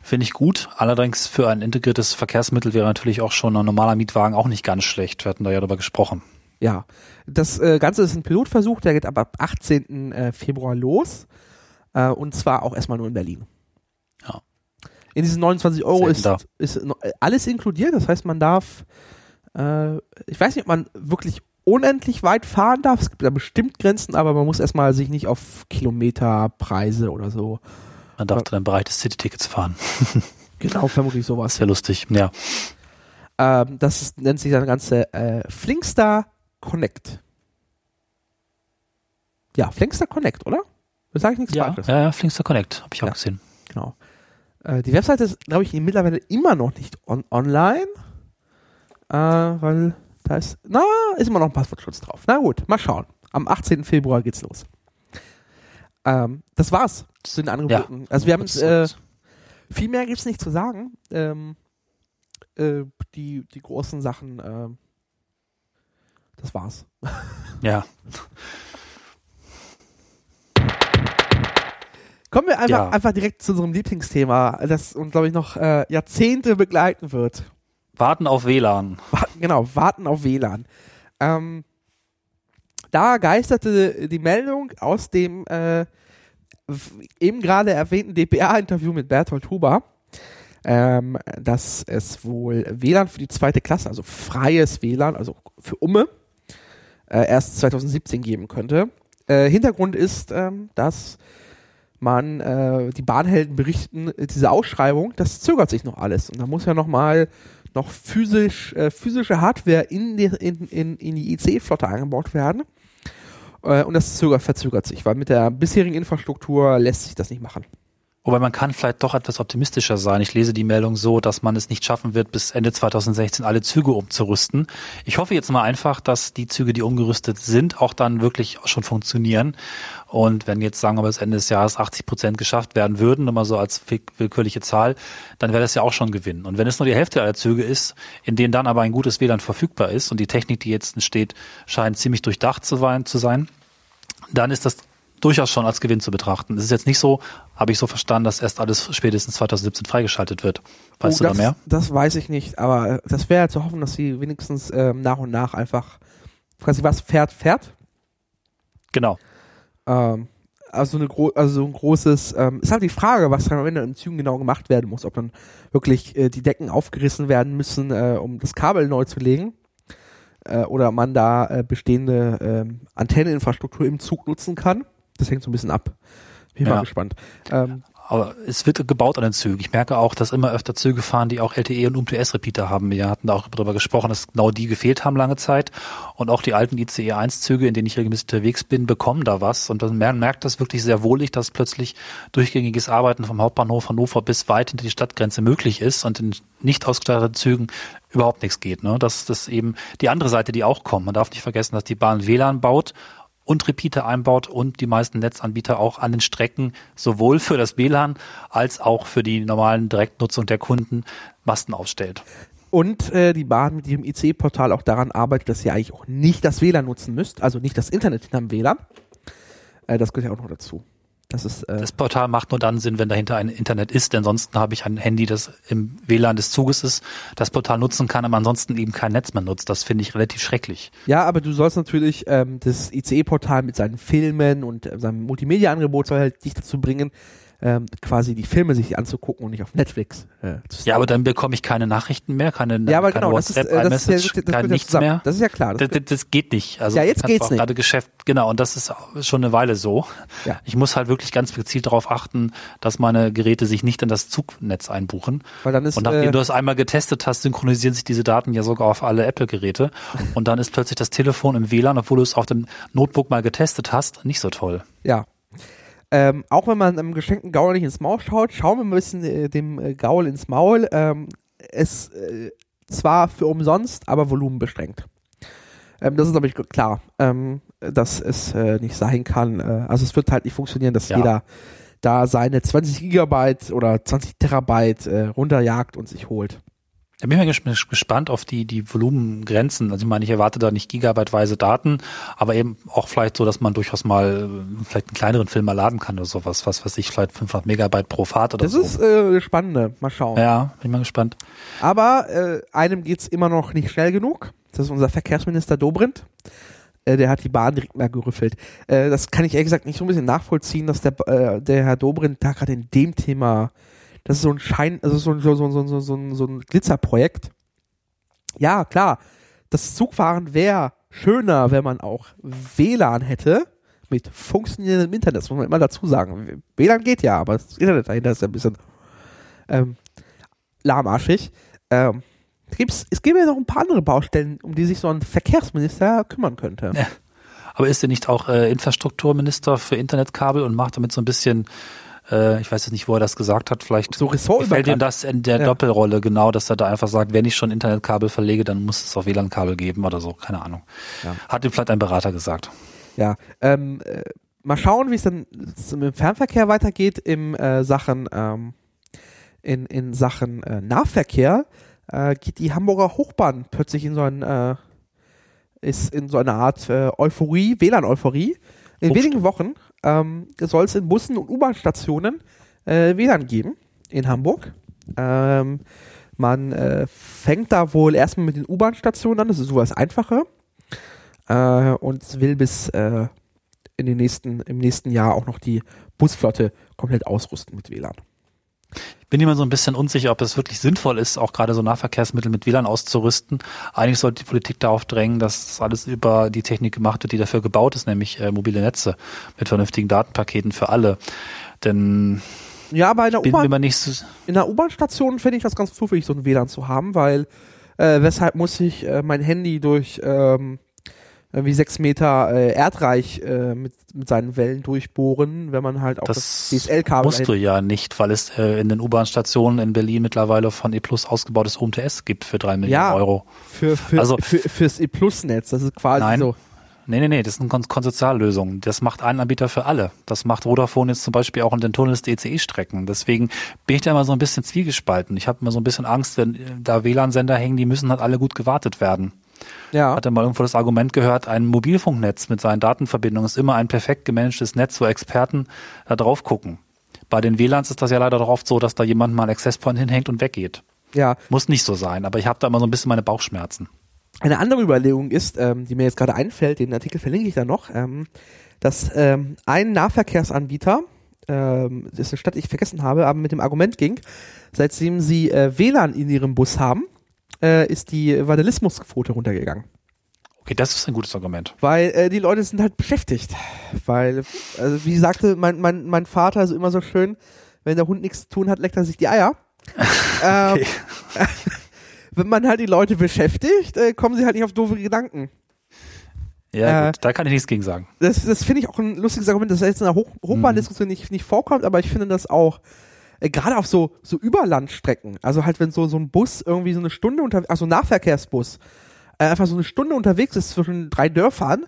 [SPEAKER 2] Finde ich gut. Allerdings für ein integriertes Verkehrsmittel wäre natürlich auch schon ein normaler Mietwagen auch nicht ganz schlecht. Wir hatten da ja darüber gesprochen.
[SPEAKER 1] Ja, das äh, Ganze ist ein Pilotversuch, der geht ab 18. Äh, Februar los. Äh, und zwar auch erstmal nur in Berlin.
[SPEAKER 2] Ja.
[SPEAKER 1] In diesen 29 Euro ist, ist alles inkludiert. Das heißt, man darf, äh, ich weiß nicht, ob man wirklich unendlich weit fahren darf. Es gibt da bestimmt Grenzen, aber man muss erstmal sich nicht auf Kilometerpreise oder so.
[SPEAKER 2] Man darf dann im Bereich des City-Tickets fahren. [laughs]
[SPEAKER 1] Genau, vermutlich sowas.
[SPEAKER 2] Wäre lustig. Ja.
[SPEAKER 1] Ähm, das ist, nennt sich das Ganze äh, Flinkster Connect. Ja, Flinkster Connect, oder? Da sage ich nichts
[SPEAKER 2] Ja,
[SPEAKER 1] Falsches.
[SPEAKER 2] ja, ja, Flinkster Connect, habe ich auch
[SPEAKER 1] Ja.
[SPEAKER 2] gesehen.
[SPEAKER 1] Genau. Äh, die Webseite ist, glaube ich, mittlerweile immer noch nicht on online, äh, weil da ist, na, ist immer noch ein Passwortschutz drauf. Na gut, mal schauen. Am 18. Februar geht's los. Ähm, das war's zu den Angeboten. also wir haben äh, viel mehr gibt's nicht zu sagen. Ähm, äh, die, die großen Sachen, ähm, das war's.
[SPEAKER 2] ja,
[SPEAKER 1] Kommen wir einfach,
[SPEAKER 2] Ja.
[SPEAKER 1] einfach direkt zu unserem Lieblingsthema, das uns, glaube ich, noch äh, Jahrzehnte begleiten wird.
[SPEAKER 2] Warten auf WLAN.
[SPEAKER 1] Genau, warten auf WLAN. Ähm, da geisterte die Meldung aus dem äh, eben gerade erwähnten DPA-Interview mit Bertolt Huber, ähm, dass es wohl WLAN für die zweite Klasse, also freies WLAN, also für Umme, äh, erst 2017 geben könnte. Äh, Hintergrund ist, ähm, dass man, äh, die Bahnhelden berichten, diese Ausschreibung, das zögert sich noch alles. Und da muss ja noch mal noch physisch, äh, physische Hardware in die, in, in, in die IC-Flotte eingebaut werden. Äh, und das zögert, verzögert sich, weil mit der bisherigen Infrastruktur lässt sich das nicht machen.
[SPEAKER 2] Wobei man kann vielleicht doch etwas optimistischer sein. Ich lese die Meldung so, dass man es nicht schaffen wird, bis Ende 2016 alle Züge umzurüsten. Ich hoffe jetzt mal einfach, dass die Züge, die umgerüstet sind, auch dann wirklich schon funktionieren. Und wenn jetzt sagen wir bis Ende des Jahres 80 Prozent geschafft werden würden, mal so als will- willkürliche Zahl, dann wäre das ja auch schon ein Gewinn. Und wenn es nur die Hälfte aller Züge ist, in denen dann aber ein gutes WLAN verfügbar ist und die Technik, die jetzt entsteht, scheint ziemlich durchdacht zu sein dann ist das durchaus schon als Gewinn zu betrachten. Es ist jetzt nicht so, habe ich so verstanden, dass erst alles spätestens 2017 freigeschaltet wird. Weißt
[SPEAKER 1] Oh,
[SPEAKER 2] du
[SPEAKER 1] das,
[SPEAKER 2] da mehr?
[SPEAKER 1] Das weiß ich nicht, aber das wäre zu hoffen, dass sie wenigstens ähm, nach und nach einfach quasi was fährt, fährt.
[SPEAKER 2] Genau.
[SPEAKER 1] Ähm, also, eine gro also so ein großes, ähm, ist halt die Frage, was dann am Ende in Zügen genau gemacht werden muss. Ob dann wirklich äh, die Decken aufgerissen werden müssen, äh, um das Kabel neu zu legen. Äh, oder man da äh, bestehende ähm, Antenneninfrastruktur im Zug nutzen kann. Das hängt so ein bisschen ab. Bin
[SPEAKER 2] Ja.
[SPEAKER 1] mal gespannt. Ähm,
[SPEAKER 2] Aber es wird gebaut an den Zügen. Ich merke auch, dass immer öfter Züge fahren, die auch LTE und UMTS-Repeater haben. Wir hatten da auch darüber gesprochen, dass genau die gefehlt haben lange Zeit. Und auch die alten ICE-1-Züge, in denen ich regelmäßig unterwegs bin, bekommen da was. Und man merkt das wirklich sehr wohlig, dass plötzlich durchgängiges Arbeiten vom Hauptbahnhof Hannover bis weit hinter die Stadtgrenze möglich ist und in nicht ausgestatteten Zügen überhaupt nichts geht. Ne? Das ist eben die andere Seite, die auch kommt. Man darf nicht vergessen, dass die Bahn WLAN baut und Repeater einbaut und die meisten Netzanbieter auch an den Strecken sowohl für das WLAN als auch für die normalen Direktnutzung der Kunden Masten aufstellt.
[SPEAKER 1] Und äh, die Bahn mit ihrem IC-Portal auch daran arbeitet, dass ihr eigentlich auch nicht das WLAN nutzen müsst, also nicht das Internet hinterm WLAN. Äh, das gehört ja auch noch dazu. Das ist äh,
[SPEAKER 2] Das Portal macht nur dann Sinn, wenn dahinter ein Internet ist, denn ansonsten habe ich ein Handy, das im WLAN des Zuges ist, das Portal nutzen kann, aber ansonsten eben kein Netz mehr nutzt. Das finde ich relativ schrecklich.
[SPEAKER 1] ja, aber du sollst natürlich ähm, das ICE-Portal mit seinen Filmen und äh, seinem Multimedia-Angebot soll halt dich dazu bringen, ähm, quasi die Filme sich anzugucken und nicht auf Netflix äh, zu
[SPEAKER 2] Ja, aber dann bekomme ich keine Nachrichten mehr, keine,
[SPEAKER 1] ja, aber
[SPEAKER 2] keine
[SPEAKER 1] genau, das ist,
[SPEAKER 2] WhatsApp,
[SPEAKER 1] äh, das ist ja, das
[SPEAKER 2] kein
[SPEAKER 1] ja
[SPEAKER 2] nichts
[SPEAKER 1] zusammen.
[SPEAKER 2] mehr.
[SPEAKER 1] Das ist ja klar. Das
[SPEAKER 2] Das, das, das geht nicht. Also
[SPEAKER 1] Ja, jetzt geht's nicht.
[SPEAKER 2] gerade Geschäft, genau, und das ist schon eine Weile so.
[SPEAKER 1] Ja.
[SPEAKER 2] Ich muss halt wirklich ganz gezielt darauf achten, dass meine Geräte sich nicht in das Zugnetz einbuchen.
[SPEAKER 1] weil dann ist
[SPEAKER 2] Und nachdem
[SPEAKER 1] äh,
[SPEAKER 2] du das einmal getestet hast, synchronisieren sich diese Daten ja sogar auf alle Apple-Geräte. [laughs] Und dann ist plötzlich das Telefon im WLAN, obwohl du es auf dem Notebook mal getestet hast, nicht so toll.
[SPEAKER 1] Ja. Ähm, auch wenn man einem geschenkten Gaul nicht ins Maul schaut, schauen wir ein bisschen äh, dem äh, Gaul ins Maul. Ähm, es äh, zwar für umsonst, aber volumenbeschränkt. Ähm, das ist, glaube ich, klar, ähm, dass es äh, nicht sein kann. Äh, also es wird halt nicht funktionieren, dass
[SPEAKER 2] Ja.
[SPEAKER 1] jeder da seine 20 Gigabyte oder 20 Terabyte äh, runterjagt und sich holt.
[SPEAKER 2] Da bin ich mal gespannt auf die, die Volumengrenzen. Also ich meine, ich erwarte da nicht gigabyteweise Daten, aber eben auch vielleicht so, dass man durchaus mal äh, vielleicht einen kleineren Film mal laden kann oder sowas, was weiß ich, vielleicht 500 Megabyte pro Fahrt oder
[SPEAKER 1] das
[SPEAKER 2] so.
[SPEAKER 1] Das ist äh, spannend, mal schauen.
[SPEAKER 2] Ja, bin mal gespannt.
[SPEAKER 1] Aber äh, einem geht's immer noch nicht schnell genug. Das ist unser Verkehrsminister Dobrindt. Äh, der hat die Bahn direkt mal gerüffelt. Äh, das kann ich ehrlich gesagt nicht so ein bisschen nachvollziehen, dass der, der Herr Dobrindt da gerade in dem Thema das ist so ein Schein, also so ein, so, so, so, so, so, so ein Glitzerprojekt. Ja, klar, das Zugfahren wäre schöner, wenn man auch WLAN hätte mit funktionierendem Internet. Das muss man immer dazu sagen. WLAN geht ja, aber das Internet dahinter ist ja ein bisschen ähm, lahmarschig. Ähm, gibt's, es gäbe ja noch ein paar andere Baustellen, um die sich so ein Verkehrsminister kümmern könnte. Ja.
[SPEAKER 2] Aber ist er nicht auch äh, Infrastrukturminister für Internetkabel und macht damit so ein bisschen äh, ich weiß jetzt nicht, wo er das gesagt hat, vielleicht
[SPEAKER 1] so
[SPEAKER 2] gefällt ihm das in der ja. Doppelrolle genau, dass er da einfach sagt, wenn ich schon Internetkabel verlege, dann muss es auch WLAN-Kabel geben oder so, keine Ahnung. Ja. Hat ihm vielleicht ein Berater gesagt.
[SPEAKER 1] Ja, ähm, äh, mal schauen, wie es dann im Fernverkehr weitergeht im äh, Sachen ähm, in, in Sachen äh, Nahverkehr äh, geht die Hamburger Hochbahn plötzlich in so ein äh, ist in so eine Art äh, Euphorie, WLAN-Euphorie. In wenigen Wochen ähm, soll es in Bussen und U-Bahn-Stationen äh, WLAN geben in Hamburg. Ähm, man äh, fängt da wohl erstmal mit den U-Bahn-Stationen an, das ist sowas Einfache. Äh, und will bis äh, in den nächsten, im nächsten Jahr auch noch die Busflotte komplett ausrüsten mit WLAN.
[SPEAKER 2] Ich bin immer so ein bisschen unsicher, ob es wirklich sinnvoll ist, auch gerade so Nahverkehrsmittel mit WLAN auszurüsten. Eigentlich sollte die Politik darauf drängen, dass alles über die Technik gemacht wird, die dafür gebaut ist, nämlich äh, mobile Netze mit vernünftigen Datenpaketen für alle. Denn
[SPEAKER 1] ja, aber in der U-Bahn so in der U-Bahn-Station finde ich das ganz zufällig, so ein WLAN zu haben, weil äh, weshalb muss ich äh, mein Handy durch ähm, wie sechs Meter äh, Erdreich äh, mit, mit seinen Wellen durchbohren, wenn man halt auch
[SPEAKER 2] das, das DSL-Kabel. Musst du ja nicht, weil es äh, in den U-Bahn-Stationen in Berlin mittlerweile von E Plus ausgebautes UMTS gibt für drei Millionen ja, Euro.
[SPEAKER 1] Für, für, also, für, fürs E Plus-Netz, das ist quasi nein. so.
[SPEAKER 2] Nee, nee, nee, das ist eine Kon Konsortiallösung. Das macht ein Anbieter für alle. Das macht Vodafone jetzt zum Beispiel auch in den Tunnels der ECE-Strecken. Deswegen bin ich da immer so ein bisschen zwiegespalten. Ich habe immer so ein bisschen Angst, wenn da WLAN-Sender hängen, die müssen halt alle gut gewartet werden. Ja. Hatte mal irgendwo das Argument gehört, ein Mobilfunknetz mit seinen Datenverbindungen ist immer ein perfekt gemanagtes Netz, wo Experten da drauf gucken. Bei den WLANs ist das ja leider doch oft so, dass da jemand mal einen Access Point hinhängt und weggeht. Ja. Muss nicht so sein, aber ich habe da immer so ein bisschen meine Bauchschmerzen.
[SPEAKER 1] Eine andere Überlegung ist, ähm, die mir jetzt gerade einfällt, den Artikel verlinke ich da noch, ähm, dass ähm, ein Nahverkehrsanbieter, ähm, dessen Stadt ich vergessen habe, aber mit dem Argument ging, seitdem sie äh, WLAN in ihrem Bus haben, äh, ist die Vandalismusquote runtergegangen.
[SPEAKER 2] Okay, das ist ein gutes Argument.
[SPEAKER 1] Weil äh, die Leute sind halt beschäftigt. Weil, also wie sagte mein, mein, mein Vater so immer so schön, wenn der Hund nichts zu tun hat, leckt er sich die Eier. [laughs] ähm, [laughs] wenn man halt die Leute beschäftigt, äh, kommen sie halt nicht auf doofe Gedanken.
[SPEAKER 2] Ja, äh, gut, da kann ich nichts gegen sagen.
[SPEAKER 1] Das, das finde ich auch ein lustiges Argument, das jetzt in der Hoch Hochbahndiskussion mhm. nicht, nicht vorkommt, aber ich finde das auch äh, gerade auf so, so Überlandstrecken, also halt wenn so, so ein Bus irgendwie so eine Stunde unter, also Nahverkehrsbus, äh, einfach so eine Stunde unterwegs ist zwischen drei Dörfern,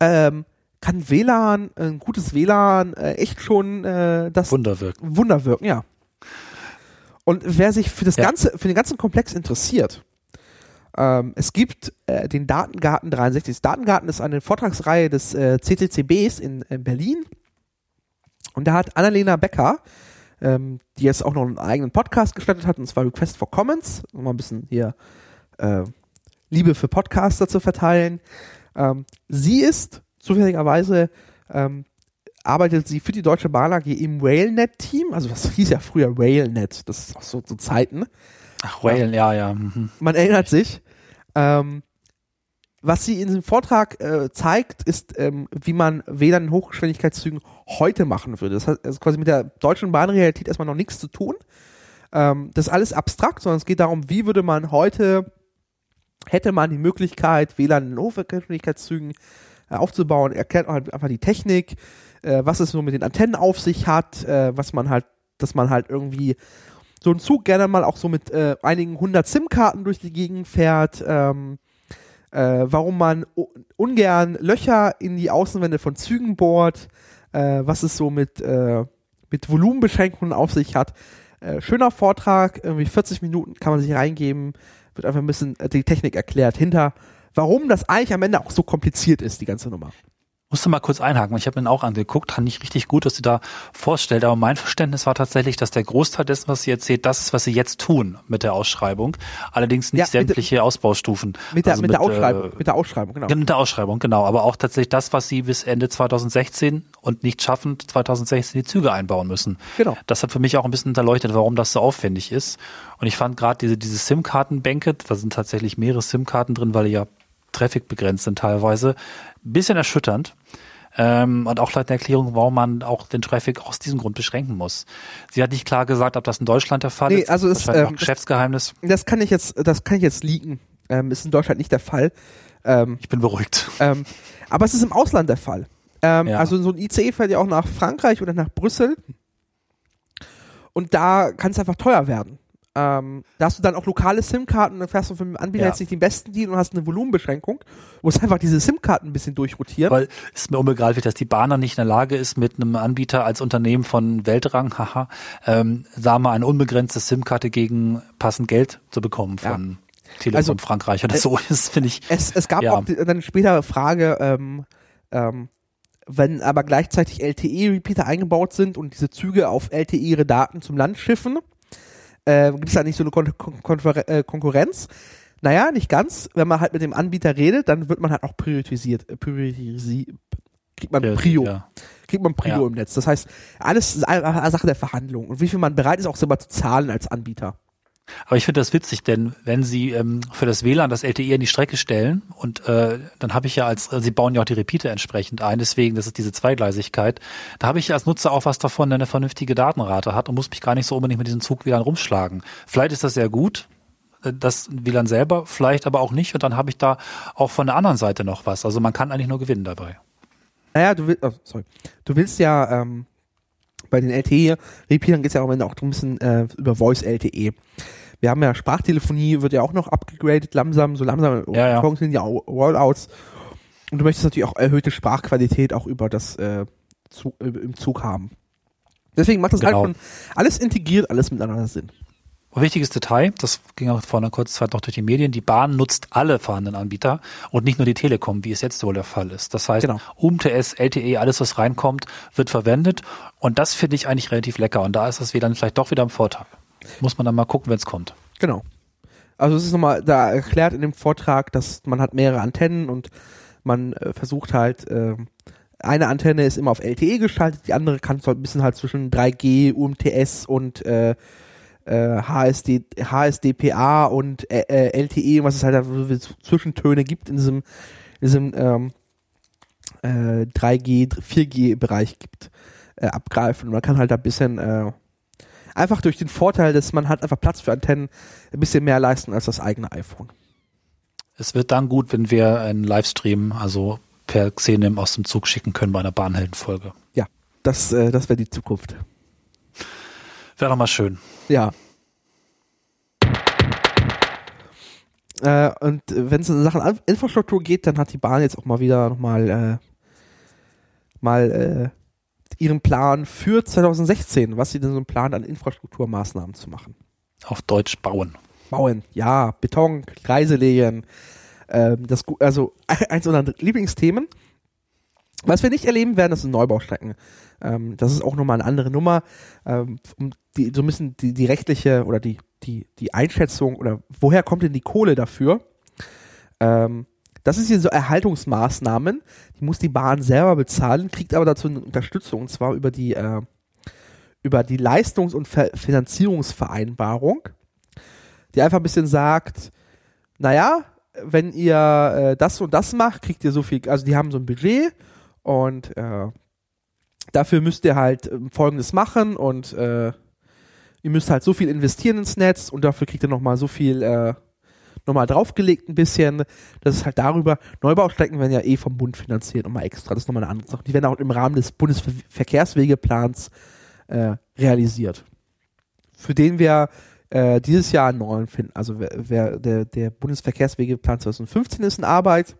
[SPEAKER 1] ähm, kann WLAN, ein gutes WLAN, äh, echt schon äh, das
[SPEAKER 2] Wunder wirken.
[SPEAKER 1] Wunder wirken, ja. Und wer sich für das ja. ganze, für den ganzen Komplex interessiert, ähm, es gibt äh, den Datengarten 63. Das Datengarten ist eine Vortragsreihe des äh, CCCBs in, in Berlin. Und da hat Annalena Becker, ähm, die jetzt auch noch einen eigenen Podcast gestartet hat, und zwar Request for Comments, um mal ein bisschen hier äh, Liebe für Podcaster zu verteilen. Ähm, sie ist zufälligerweise ähm, arbeitet sie für die Deutsche Bahn AG im RailNet-Team, also das hieß ja früher RailNet, das ist auch so zu Zeiten.
[SPEAKER 2] Ach, Rail, ja, ja. Mhm.
[SPEAKER 1] Man erinnert sich. Ähm, was sie in diesem Vortrag äh, zeigt, ist, ähm, wie man WLAN in Hochgeschwindigkeitszügen heute machen würde. Das hat also quasi mit der deutschen Bahnrealität erstmal noch nichts zu tun. Ähm, das ist alles abstrakt, sondern es geht darum, wie würde man heute, hätte man die Möglichkeit, WLAN in Hochgeschwindigkeitszügen äh, aufzubauen, erklärt halt einfach die Technik, äh, was es nur mit den Antennen auf sich hat, äh, was man halt, dass man halt irgendwie so ein Zug gerne mal auch so mit äh, einigen hundert SIM-Karten durch die Gegend fährt, ähm, äh, warum man ungern Löcher in die Außenwände von Zügen bohrt, äh, was es so mit, äh, mit Volumenbeschränkungen auf sich hat. Äh, schöner Vortrag, irgendwie 40 Minuten kann man sich reingeben, wird einfach ein bisschen äh, die Technik erklärt hinter, warum das eigentlich am Ende auch so kompliziert ist, die ganze Nummer
[SPEAKER 2] musste mal kurz einhaken, ich habe mir auch angeguckt, fand nicht richtig gut, dass sie da vorstellt, aber mein Verständnis war tatsächlich, dass der Großteil dessen, was sie erzählt, das ist, was sie jetzt tun mit der Ausschreibung, allerdings nicht ja, sämtliche
[SPEAKER 1] der,
[SPEAKER 2] Ausbaustufen.
[SPEAKER 1] Mit der, also mit, mit, der Ausschreibung, äh, mit der Ausschreibung,
[SPEAKER 2] genau. Mit der Ausschreibung, genau, aber auch tatsächlich das, was sie bis Ende 2016 und nicht schaffend 2016 die Züge einbauen müssen.
[SPEAKER 1] Genau.
[SPEAKER 2] Das hat für mich auch ein bisschen hinterleuchtet, warum das so aufwendig ist. Und ich fand gerade diese, diese SIM-Karten-Bänke, da sind tatsächlich mehrere SIM-Karten drin, weil die ja Traffic begrenzt sind teilweise, ein bisschen erschütternd. Ähm, und auch vielleicht eine Erklärung, warum man auch den Traffic aus diesem Grund beschränken muss. Sie hat nicht klar gesagt, ob das in Deutschland der Fall nee, ist.
[SPEAKER 1] Also ist ähm,
[SPEAKER 2] Geschäftsgeheimnis.
[SPEAKER 1] Das, kann ich jetzt, das kann ich jetzt liegen. Ähm, ist in Deutschland nicht der Fall. Ähm,
[SPEAKER 2] ich bin beruhigt.
[SPEAKER 1] Ähm, aber es ist im Ausland der Fall. Ähm, ja. Also so ein ICE fährt ja auch nach Frankreich oder nach Brüssel. Und da kann es einfach teuer werden. Ähm, da hast du dann auch lokale SIM-Karten, dann fährst du für den Anbieter ja. jetzt nicht den besten Deal und hast eine Volumenbeschränkung. Du musst einfach diese SIM-Karten ein bisschen durchrotieren.
[SPEAKER 2] Weil es ist mir unbegreiflich, dass die Bahn dann nicht in der Lage ist, mit einem Anbieter als Unternehmen von Weltrang, haha, ähm, sagen wir eine unbegrenzte SIM-Karte gegen passend Geld zu bekommen von ja. Telekom also, Frankreich oder äh, so. [laughs] Das finde ich.
[SPEAKER 1] Es, es gab ja. auch die, dann später Frage, ähm, ähm, wenn aber gleichzeitig LTE-Repeater eingebaut sind und diese Züge auf LTE ihre Daten zum Land schiffen, äh, gibt es da nicht so eine Kon Kon äh, Konkurrenz? Naja, nicht ganz. Wenn man halt mit dem Anbieter redet, dann wird man halt auch priorisiert. Äh, priorisi kriegt man Prio. Ja. Kriegt man Prio ja. im Netz. Das heißt, alles ist eine Sache der Verhandlung. Und wie viel man bereit ist, auch selber zu zahlen als Anbieter.
[SPEAKER 2] Aber ich finde das witzig, denn wenn Sie ähm, für das WLAN das LTE in die Strecke stellen und äh, dann habe ich ja als, also Sie bauen ja auch die Repeater entsprechend ein, deswegen, das ist diese Zweigleisigkeit, da habe ich als Nutzer auch was davon, der eine vernünftige Datenrate hat und muss mich gar nicht so unbedingt mit diesem Zug WLAN rumschlagen. Vielleicht ist das sehr gut, äh, das WLAN selber, vielleicht aber auch nicht und dann habe ich da auch von der anderen Seite noch was. Also man kann eigentlich nur gewinnen dabei.
[SPEAKER 1] Naja, du willst, oh, sorry. Du willst ja ähm, bei den LTE-Repeatern geht es ja auch Ende auch ein bisschen äh, über Voice LTE. Wir haben ja Sprachtelefonie, wird ja auch noch abgegradet, langsam, so langsam
[SPEAKER 2] ja, ja.
[SPEAKER 1] funktionieren ja Rollouts. Und du möchtest natürlich auch erhöhte Sprachqualität auch über das äh, Zug, äh, im Zug haben. Deswegen macht das genau. halt schon alles integriert, alles miteinander Sinn.
[SPEAKER 2] Wichtiges Detail, das ging auch vor einer kurzen Zeit noch durch die Medien, die Bahn nutzt alle vorhandenen Anbieter und nicht nur die Telekom, wie es jetzt wohl der Fall ist. Das heißt, genau. UMTS, LTE, alles was reinkommt, wird verwendet und das finde ich eigentlich relativ lecker und da ist das wieder vielleicht doch wieder ein Vorteil. Muss man dann mal gucken, wenn es kommt.
[SPEAKER 1] Genau. Also es ist nochmal da erklärt in dem Vortrag, dass man hat mehrere Antennen und man äh, versucht halt, äh, eine Antenne ist immer auf LTE geschaltet, die andere kann so ein bisschen halt zwischen 3G, UMTS und äh, äh, HSD, HSDPA und äh, äh LTE, was es halt für Zwischentöne gibt in diesem, in diesem ähm, äh, 3G, 4G-Bereich gibt, äh, abgreifen. Man kann halt ein bisschen äh, einfach durch den Vorteil, dass man hat einfach Platz für Antennen ein bisschen mehr leisten als das eigene iPhone.
[SPEAKER 2] Es wird dann gut, wenn wir einen Livestream, also per Xenem aus dem Zug schicken können bei einer Bahnheldenfolge.
[SPEAKER 1] Ja, das, äh, das wäre die Zukunft.
[SPEAKER 2] Wäre doch mal schön.
[SPEAKER 1] Ja. Äh, und wenn es in Sachen Infrastruktur geht, dann hat die Bahn jetzt auch mal wieder nochmal äh, mal äh, ihren Plan für 2016, was sie denn so planen, an Infrastrukturmaßnahmen zu machen.
[SPEAKER 2] Auf Deutsch bauen.
[SPEAKER 1] Bauen, ja, Beton, Kreiselegen. Ähm, das, also [laughs] eins unserer Lieblingsthemen. Was wir nicht erleben werden, das sind Neubaustrecken. Ähm, das ist auch nochmal eine andere Nummer. Ähm, die, so bisschen die, die rechtliche oder die, die, die Einschätzung oder woher kommt denn die Kohle dafür? Ähm, das ist hier so Erhaltungsmaßnahmen. Die muss die Bahn selber bezahlen, kriegt aber dazu eine Unterstützung und zwar über die, äh, über die Leistungs- und Ver Finanzierungsvereinbarung, die einfach ein bisschen sagt, naja, wenn ihr äh, das und das macht, kriegt ihr so viel, also die haben so ein Budget und äh, dafür müsst ihr halt äh, Folgendes machen und äh, ihr müsst halt so viel investieren ins Netz und dafür kriegt ihr nochmal so viel äh, nochmal draufgelegt ein bisschen. Das ist halt darüber, Neubaustrecken werden ja eh vom Bund finanziert, nochmal extra. Das ist nochmal eine andere Sache. Die werden auch im Rahmen des Bundesverkehrswegeplans äh, realisiert. Für den wir äh, dieses Jahr einen neuen finden. Also wer, wer, der, der Bundesverkehrswegeplan 2015 ist in Arbeit.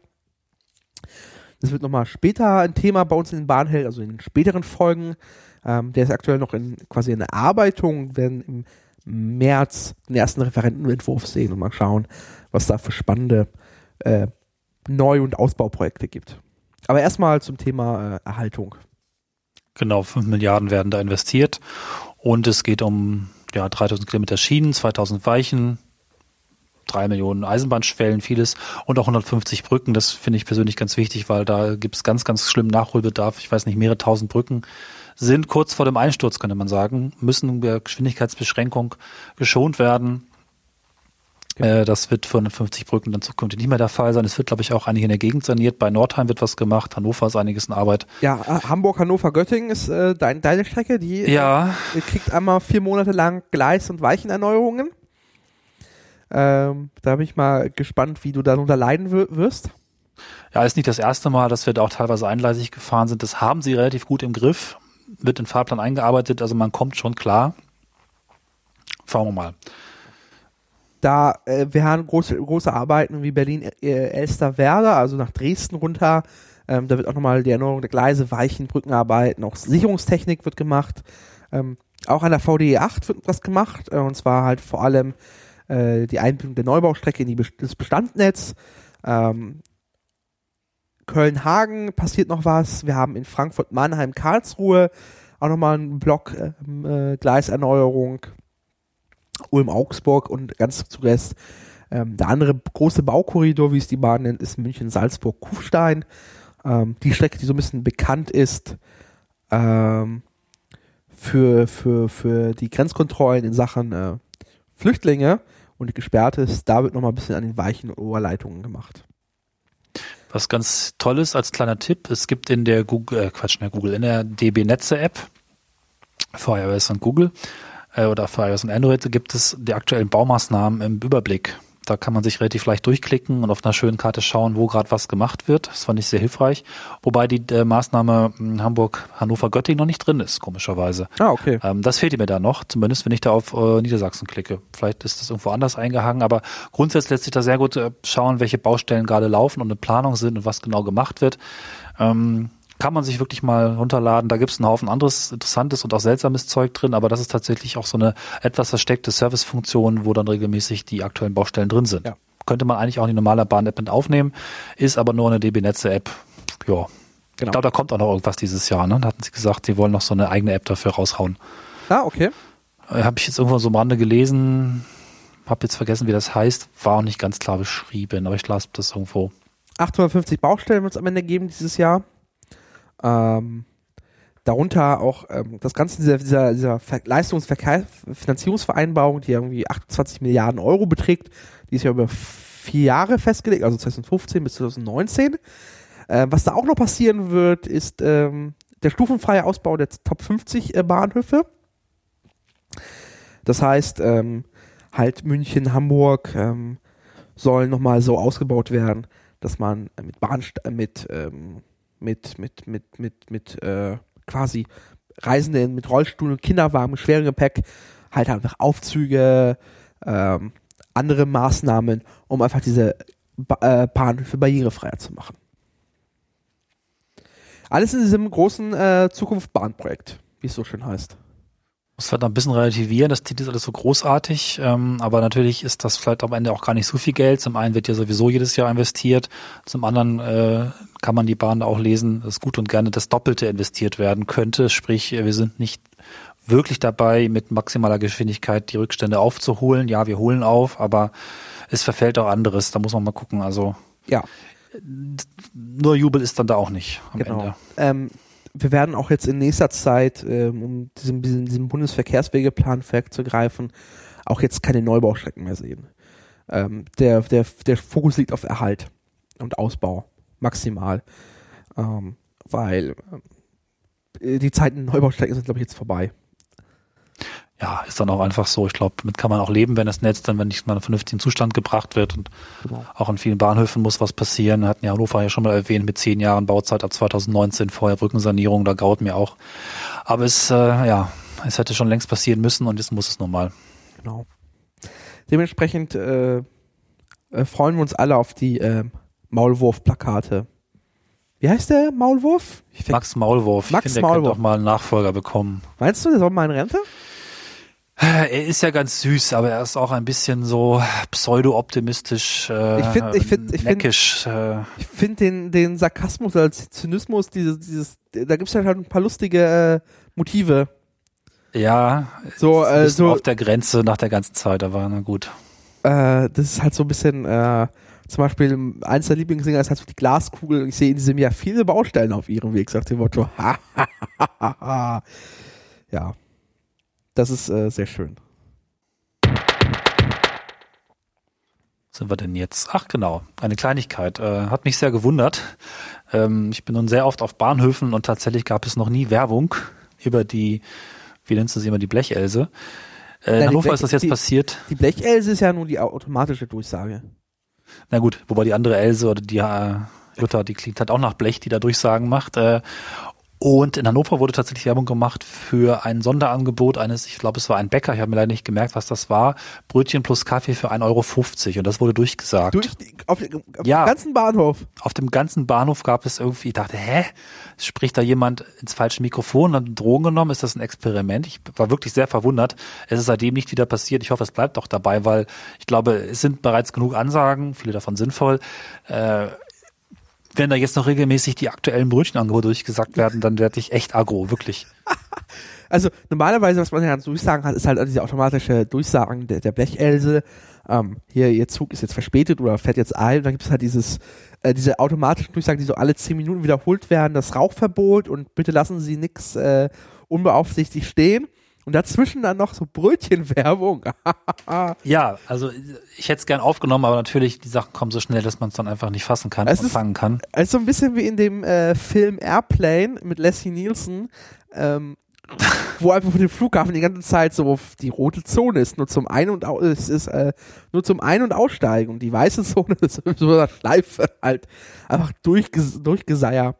[SPEAKER 1] Das wird nochmal später ein Thema bei uns in den Bahnhelden, also in den späteren Folgen. Ähm, der ist aktuell noch in quasi in Erarbeitung, werden im März den ersten Referentenentwurf sehen und mal schauen, was da für spannende äh, Neu- und Ausbauprojekte gibt. Aber erstmal zum Thema äh, Erhaltung.
[SPEAKER 2] Genau, 5 Milliarden werden da investiert und es geht um ja, 3000 Kilometer Schienen, 2000 Weichen, 3 Millionen Eisenbahnschwellen, vieles und auch 150 Brücken. Das finde ich persönlich ganz wichtig, weil da gibt es ganz, ganz schlimmen Nachholbedarf. Ich weiß nicht, mehrere tausend Brücken sind kurz vor dem Einsturz, könnte man sagen, müssen bei Geschwindigkeitsbeschränkung geschont werden. Äh, das wird für 150 Brücken dann zukünftig nicht mehr der Fall sein. Es wird, glaube ich, auch einige in der Gegend saniert. Bei Nordheim wird was gemacht. Hannover ist einiges in Arbeit.
[SPEAKER 1] Ja, äh, Hamburg, Hannover, Göttingen ist äh, dein, deine Strecke. Die
[SPEAKER 2] ja.
[SPEAKER 1] äh, kriegt einmal vier Monate lang Gleis- und Weichenerneuerungen. Ähm, da bin ich mal gespannt, wie du darunter leiden wirst.
[SPEAKER 2] Ja, ist nicht das erste Mal, dass wir da auch teilweise eingleisig gefahren sind. Das haben sie relativ gut im Griff. Wird in Fahrplan eingearbeitet, also man kommt schon klar. Schauen wir mal
[SPEAKER 1] da äh, wir haben große, große Arbeiten wie Berlin äh, also nach Dresden runter. Ähm, da wird auch nochmal die Erneuerung der Gleise, Weichen, Brückenarbeiten, auch Sicherungstechnik wird gemacht. Ähm, auch an der VDE 8 wird was gemacht, äh, und zwar halt vor allem äh, die Einbindung der Neubaustrecke in die, das Bestandnetz. Ähm, Köln-Hagen passiert noch was. Wir haben in Frankfurt, Mannheim, Karlsruhe auch nochmal einen Block ähm, äh, Gleiserneuerung. Ulm-Augsburg und ganz zuletzt ähm, der andere große Baukorridor, wie es die Bahn nennt, ist München-Salzburg-Kufstein. Ähm, die Strecke, die so ein bisschen bekannt ist ähm, für, für, für die Grenzkontrollen in Sachen äh, Flüchtlinge und die gesperrt ist, da wird nochmal ein bisschen an den weichen Oberleitungen gemacht.
[SPEAKER 2] Was ganz toll ist als kleiner Tipp, es gibt in der Google, äh, Quatsch, in der Google, in der DB Netze App, für iOS und Google, äh, oder für iOS und Android gibt es die aktuellen Baumaßnahmen im Überblick. Da kann man sich relativ leicht durchklicken und auf einer schönen Karte schauen, wo gerade was gemacht wird. Das fand ich sehr hilfreich. Wobei die äh, Maßnahme hm, Hamburg, Hannover, Göttingen noch nicht drin ist, komischerweise.
[SPEAKER 1] Ah, okay.
[SPEAKER 2] Ähm, das fehlt mir da noch, zumindest wenn ich da auf äh, Niedersachsen klicke. Vielleicht ist das irgendwo anders eingehangen, aber grundsätzlich lässt sich da sehr gut äh, schauen, welche Baustellen gerade laufen und in Planung sind und was genau gemacht wird. Ähm, kann man sich wirklich mal runterladen. Da gibt es einen Haufen anderes interessantes und auch seltsames Zeug drin, aber das ist tatsächlich auch so eine etwas versteckte Servicefunktion, wo dann regelmäßig die aktuellen Baustellen drin sind. Ja. Könnte man eigentlich auch in die normale Bahn-App mit aufnehmen, ist aber nur eine DB-Netze-App. Ja. Genau. Ich glaube, da kommt auch noch irgendwas dieses Jahr. Ne? Da hatten sie gesagt, sie wollen noch so eine eigene App dafür raushauen.
[SPEAKER 1] Ah, okay.
[SPEAKER 2] Äh, Habe ich jetzt irgendwo so am Rande gelesen. Habe jetzt vergessen, wie das heißt. War auch nicht ganz klar beschrieben, aber ich las das irgendwo.
[SPEAKER 1] 850 Baustellen wird es am Ende geben dieses Jahr. Ähm, darunter auch ähm, das Ganze dieser, dieser, dieser Leistungsfinanzierungsvereinbarung, die irgendwie 28 Milliarden Euro beträgt, die ist ja über vier Jahre festgelegt, also 2015 bis 2019. Äh, was da auch noch passieren wird, ist ähm, der stufenfreie Ausbau der Top 50 äh, Bahnhöfe. Das heißt, ähm, halt München, Hamburg ähm, sollen nochmal so ausgebaut werden, dass man mit Bahn mit ähm, mit, mit, mit, mit, mit äh, quasi Reisenden mit Rollstuhl und Kinderwagen, schwerem Gepäck, halt einfach Aufzüge, ähm, andere Maßnahmen, um einfach diese ba äh, Bahnhöfe barrierefreier zu machen. Alles in diesem großen äh, Zukunft-Bahnprojekt, wie es so schön heißt
[SPEAKER 2] muss halt ein bisschen relativieren, das Titel ist alles so großartig, ähm, aber natürlich ist das vielleicht am Ende auch gar nicht so viel Geld. Zum einen wird ja sowieso jedes Jahr investiert, zum anderen äh, kann man die Bahn da auch lesen, dass gut und gerne das Doppelte investiert werden könnte. Sprich, wir sind nicht wirklich dabei, mit maximaler Geschwindigkeit die Rückstände aufzuholen. Ja, wir holen auf, aber es verfällt auch anderes. Da muss man mal gucken. Also
[SPEAKER 1] ja.
[SPEAKER 2] Nur Jubel ist dann da auch nicht am
[SPEAKER 1] genau.
[SPEAKER 2] Ende.
[SPEAKER 1] Ähm, wir werden auch jetzt in nächster Zeit, ähm, um diesen, diesen, diesen Bundesverkehrswegeplan vorwegzugreifen, auch jetzt keine Neubaustrecken mehr sehen. Ähm, der, der, der Fokus liegt auf Erhalt und Ausbau, maximal. Ähm, weil äh, die Zeiten Neubaustrecken sind, glaube ich, jetzt vorbei
[SPEAKER 2] ja, ist dann auch einfach so. Ich glaube, damit kann man auch leben, wenn das Netz dann, wenn nicht mal in einen vernünftigen Zustand gebracht wird. Und genau. auch in vielen Bahnhöfen muss was passieren. Hatten ja Hannover ja schon mal erwähnt, mit zehn Jahren Bauzeit ab 2019, vorher Brückensanierung, da graut mir auch. Aber es, äh, ja, es hätte schon längst passieren müssen und jetzt muss es nun mal.
[SPEAKER 1] Genau. Dementsprechend äh, äh, freuen wir uns alle auf die äh, Maulwurf-Plakate Wie heißt der Maulwurf?
[SPEAKER 2] Find, Max Maulwurf.
[SPEAKER 1] Max
[SPEAKER 2] ich finde,
[SPEAKER 1] Maulwurf.
[SPEAKER 2] der könnte auch mal einen Nachfolger bekommen.
[SPEAKER 1] Meinst du, der soll mal in Rente?
[SPEAKER 2] Er ist ja ganz süß, aber er ist auch ein bisschen so pseudo-optimistisch, äh,
[SPEAKER 1] Ich find- ich find- ich find-
[SPEAKER 2] neckisch. äh,
[SPEAKER 1] Ich finde den, den Sarkasmus oder Zynismus, dieses, dieses, da gibt's ja halt ein paar lustige äh, Motive.
[SPEAKER 2] ja,
[SPEAKER 1] So, äh, so,
[SPEAKER 2] auf der Grenze nach der ganzen Zeit, aber na gut.
[SPEAKER 1] äh, das ist halt so ein bisschen, äh, zum Beispiel, eins der Lieblingsdinger ist halt so die Glaskugel. Ich sehe in diesem Jahr viele Baustellen auf ihrem Weg, sagt dem Motto. Ha, ha, ha, ha, ha. ja. Das ist äh, sehr schön.
[SPEAKER 2] Sind wir denn jetzt? Ach genau, eine Kleinigkeit. Äh, hat mich sehr gewundert. Ähm, ich bin nun sehr oft auf Bahnhöfen und tatsächlich gab es noch nie Werbung über die, wie nennst du sie immer, die Blechelse. Äh,
[SPEAKER 1] Nein,
[SPEAKER 2] in Hannover
[SPEAKER 1] Blech-
[SPEAKER 2] ist das jetzt
[SPEAKER 1] die-
[SPEAKER 2] passiert.
[SPEAKER 1] Die Blechelse ist ja nun die automatische Durchsage.
[SPEAKER 2] Na gut, wobei die andere Else oder die äh, Jutta, die klingt halt auch nach Blech, die da Durchsagen macht. Äh, und in Hannover wurde tatsächlich Werbung gemacht für ein Sonderangebot eines, ich glaube, es war ein Bäcker, ich habe mir leider nicht gemerkt, was das war, Brötchen plus Kaffee für 1,50 Euro und das wurde durchgesagt.
[SPEAKER 1] Durch auf, dem- auf
[SPEAKER 2] Ja.
[SPEAKER 1] dem ganzen Bahnhof.
[SPEAKER 2] Auf dem ganzen Bahnhof gab es irgendwie, ich dachte, hä? Spricht da jemand ins falsche Mikrofon, hat Drogen genommen? Ist das ein Experiment? Ich war wirklich sehr verwundert. Es ist seitdem nicht wieder passiert. Ich hoffe, es bleibt auch dabei, weil ich glaube, es sind bereits genug Ansagen, viele davon sinnvoll. Äh, wenn da jetzt noch regelmäßig die aktuellen Brötchenangebote durchgesagt werden, dann werde ich echt aggro, wirklich. [laughs]
[SPEAKER 1] Also normalerweise, was man ja Durchsagen hat, ist halt diese automatische Durchsagen der, der Blechelse. Ähm, hier, ihr Zug ist jetzt verspätet oder fährt jetzt ein. Und dann gibt es halt dieses, äh, diese automatischen Durchsagen, die so alle zehn Minuten wiederholt werden, das Rauchverbot und bitte lassen Sie nichts äh, unbeaufsichtigt stehen. Und dazwischen dann noch so Brötchenwerbung. [laughs]
[SPEAKER 2] Ja, also ich hätte es gern aufgenommen, aber natürlich, die Sachen kommen so schnell, dass man es dann einfach nicht fassen kann
[SPEAKER 1] Es
[SPEAKER 2] und
[SPEAKER 1] ist-
[SPEAKER 2] fangen kann.
[SPEAKER 1] Also so ein bisschen wie in dem äh, Film Airplane mit Leslie Nielsen, ähm, wo einfach von dem Flughafen die ganze Zeit so die rote Zone ist, nur zum Ein- und Au es ist äh, nur zum Ein- und Aussteigen und die weiße Zone [laughs] ist so eine Schleife halt einfach durchges durchgeseier.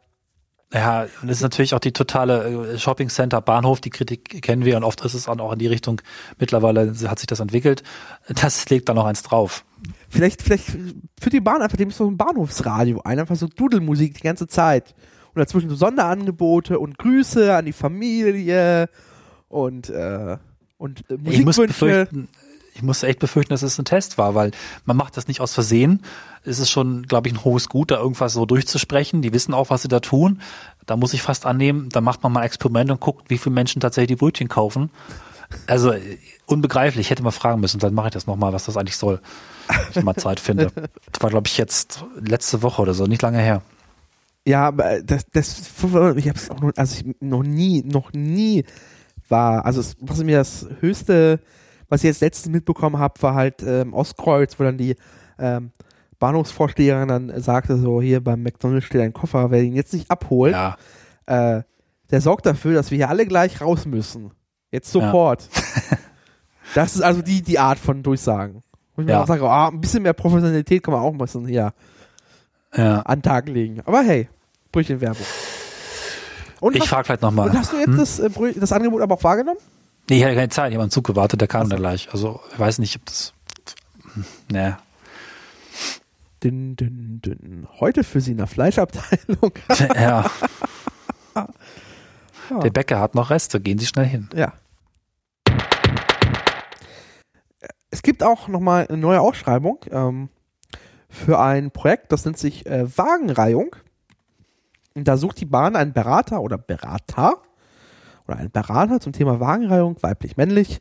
[SPEAKER 2] Ja, und es ist natürlich auch die totale äh, Shopping Center Bahnhof, die Kritik kennen wir und oft ist es dann auch in die Richtung, mittlerweile hat sich das entwickelt. Das legt dann noch eins drauf.
[SPEAKER 1] Vielleicht, vielleicht für die Bahn einfach dem so ein Bahnhofsradio ein, einfach so Dudelmusik die ganze Zeit. Und dazwischen so Sonderangebote und Grüße an die Familie und, äh, und äh,
[SPEAKER 2] Ich muss
[SPEAKER 1] Musikwünsche.
[SPEAKER 2] befürchten, ich muss echt befürchten, dass es ein Test war, weil man macht das nicht aus Versehen. Es ist schon, glaube ich, ein hohes Gut, da irgendwas so durchzusprechen. Die wissen auch, was sie da tun. Da muss ich fast annehmen, da macht man mal ein Experiment und guckt, wie viele Menschen tatsächlich die Brötchen kaufen. Also äh, unbegreiflich, ich hätte mal fragen müssen, dann mache ich das nochmal, was das eigentlich soll, wenn ich mal Zeit finde. Das war, glaube ich, jetzt letzte Woche oder so, nicht lange her.
[SPEAKER 1] Ja, aber das, das ich habe es auch noch, also ich noch nie, noch nie war, also was mir das höchste, was ich jetzt letztens mitbekommen habe, war halt ähm, Ostkreuz, wo dann die ähm, Bahnhofsvorsteherin dann sagte so, hier beim McDonalds steht ein Koffer, wer ihn jetzt nicht abholt,
[SPEAKER 2] Ja,
[SPEAKER 1] äh, der sorgt dafür, dass wir hier alle gleich raus müssen. Jetzt sofort. [laughs] das ist also die, die Art von Durchsagen. Wo ich mir
[SPEAKER 2] Ja.
[SPEAKER 1] auch sage, ah, ein bisschen mehr Professionalität kann man auch müssen hier
[SPEAKER 2] ja.
[SPEAKER 1] an den Tag legen. Aber hey, Brötchenwerbung. Und,
[SPEAKER 2] Ich frage vielleicht nochmal.
[SPEAKER 1] und hast du jetzt das, äh, das Angebot aber auch wahrgenommen?
[SPEAKER 2] Nee, ich hatte keine Zeit, ich habe einen Zug gewartet, der kam dann gleich. Also ich weiß nicht, ob das. Naja.
[SPEAKER 1] Dünn, dünn, dünn. Heute für Sie in der Fleischabteilung. [laughs]
[SPEAKER 2] ja. [laughs]
[SPEAKER 1] Ja.
[SPEAKER 2] Der Bäcker hat noch Reste, gehen Sie schnell hin.
[SPEAKER 1] ja. Es gibt auch nochmal eine neue Ausschreibung ähm, für ein Projekt, das nennt sich äh, Wagenreihung. Und da sucht die Bahn einen Berater oder Berater oder einen Berater zum Thema Wagenreihung, weiblich, männlich,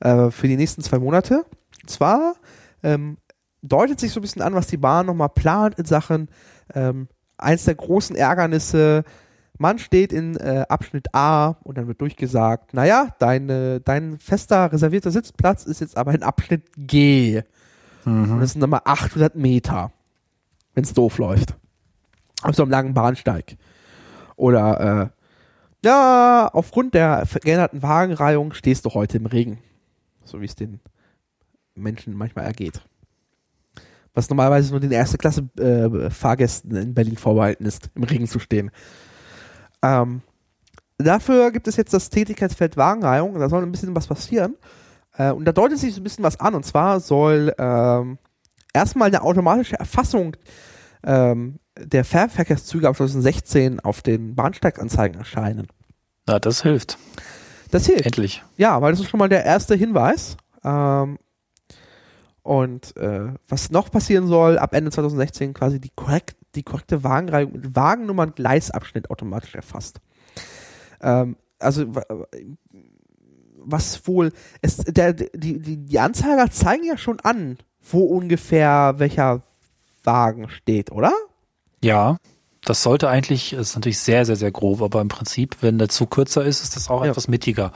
[SPEAKER 1] äh, für die nächsten zwei Monate. Und zwar ähm, deutet sich so ein bisschen an, was die Bahn nochmal plant in Sachen ähm, eins der großen Ärgernisse. Man steht in äh, Abschnitt A und dann wird durchgesagt, naja, deine, dein fester reservierter Sitzplatz ist jetzt aber in Abschnitt G. Und das sind dann mal 800 Meter, wenn es doof läuft. Auf so einem langen Bahnsteig. Oder, äh, ja, aufgrund der veränderten Wagenreihung stehst du heute im Regen. So wie es den Menschen manchmal ergeht. Was normalerweise nur den erste Klasse äh, Fahrgästen in Berlin vorbehalten ist, im Regen zu stehen. Ähm, dafür gibt es jetzt das Tätigkeitsfeld Wagenreihung da soll ein bisschen was passieren. Äh, und da deutet sich so ein bisschen was an. Und zwar soll ähm, erstmal eine automatische Erfassung ähm, der Fernverkehrszüge ab 2016 auf den Bahnsteiganzeigen erscheinen.
[SPEAKER 2] Na, das hilft.
[SPEAKER 1] Das hilft.
[SPEAKER 2] Endlich.
[SPEAKER 1] Ja, weil das ist schon mal der erste Hinweis. Ähm, und äh, was noch passieren soll, ab Ende 2016 quasi die, korrekt, die korrekte Wagenreihung mit Wagennummer und Gleisabschnitt automatisch erfasst. Ähm, also was wohl, es, der, die, die, die Anzeiger zeigen ja schon an, wo ungefähr welcher Wagen steht, oder?
[SPEAKER 2] Ja, das sollte eigentlich, ist natürlich sehr, sehr, sehr grob, aber im Prinzip, wenn der Zug kürzer ist, ist das auch
[SPEAKER 1] Ja.
[SPEAKER 2] etwas mittiger.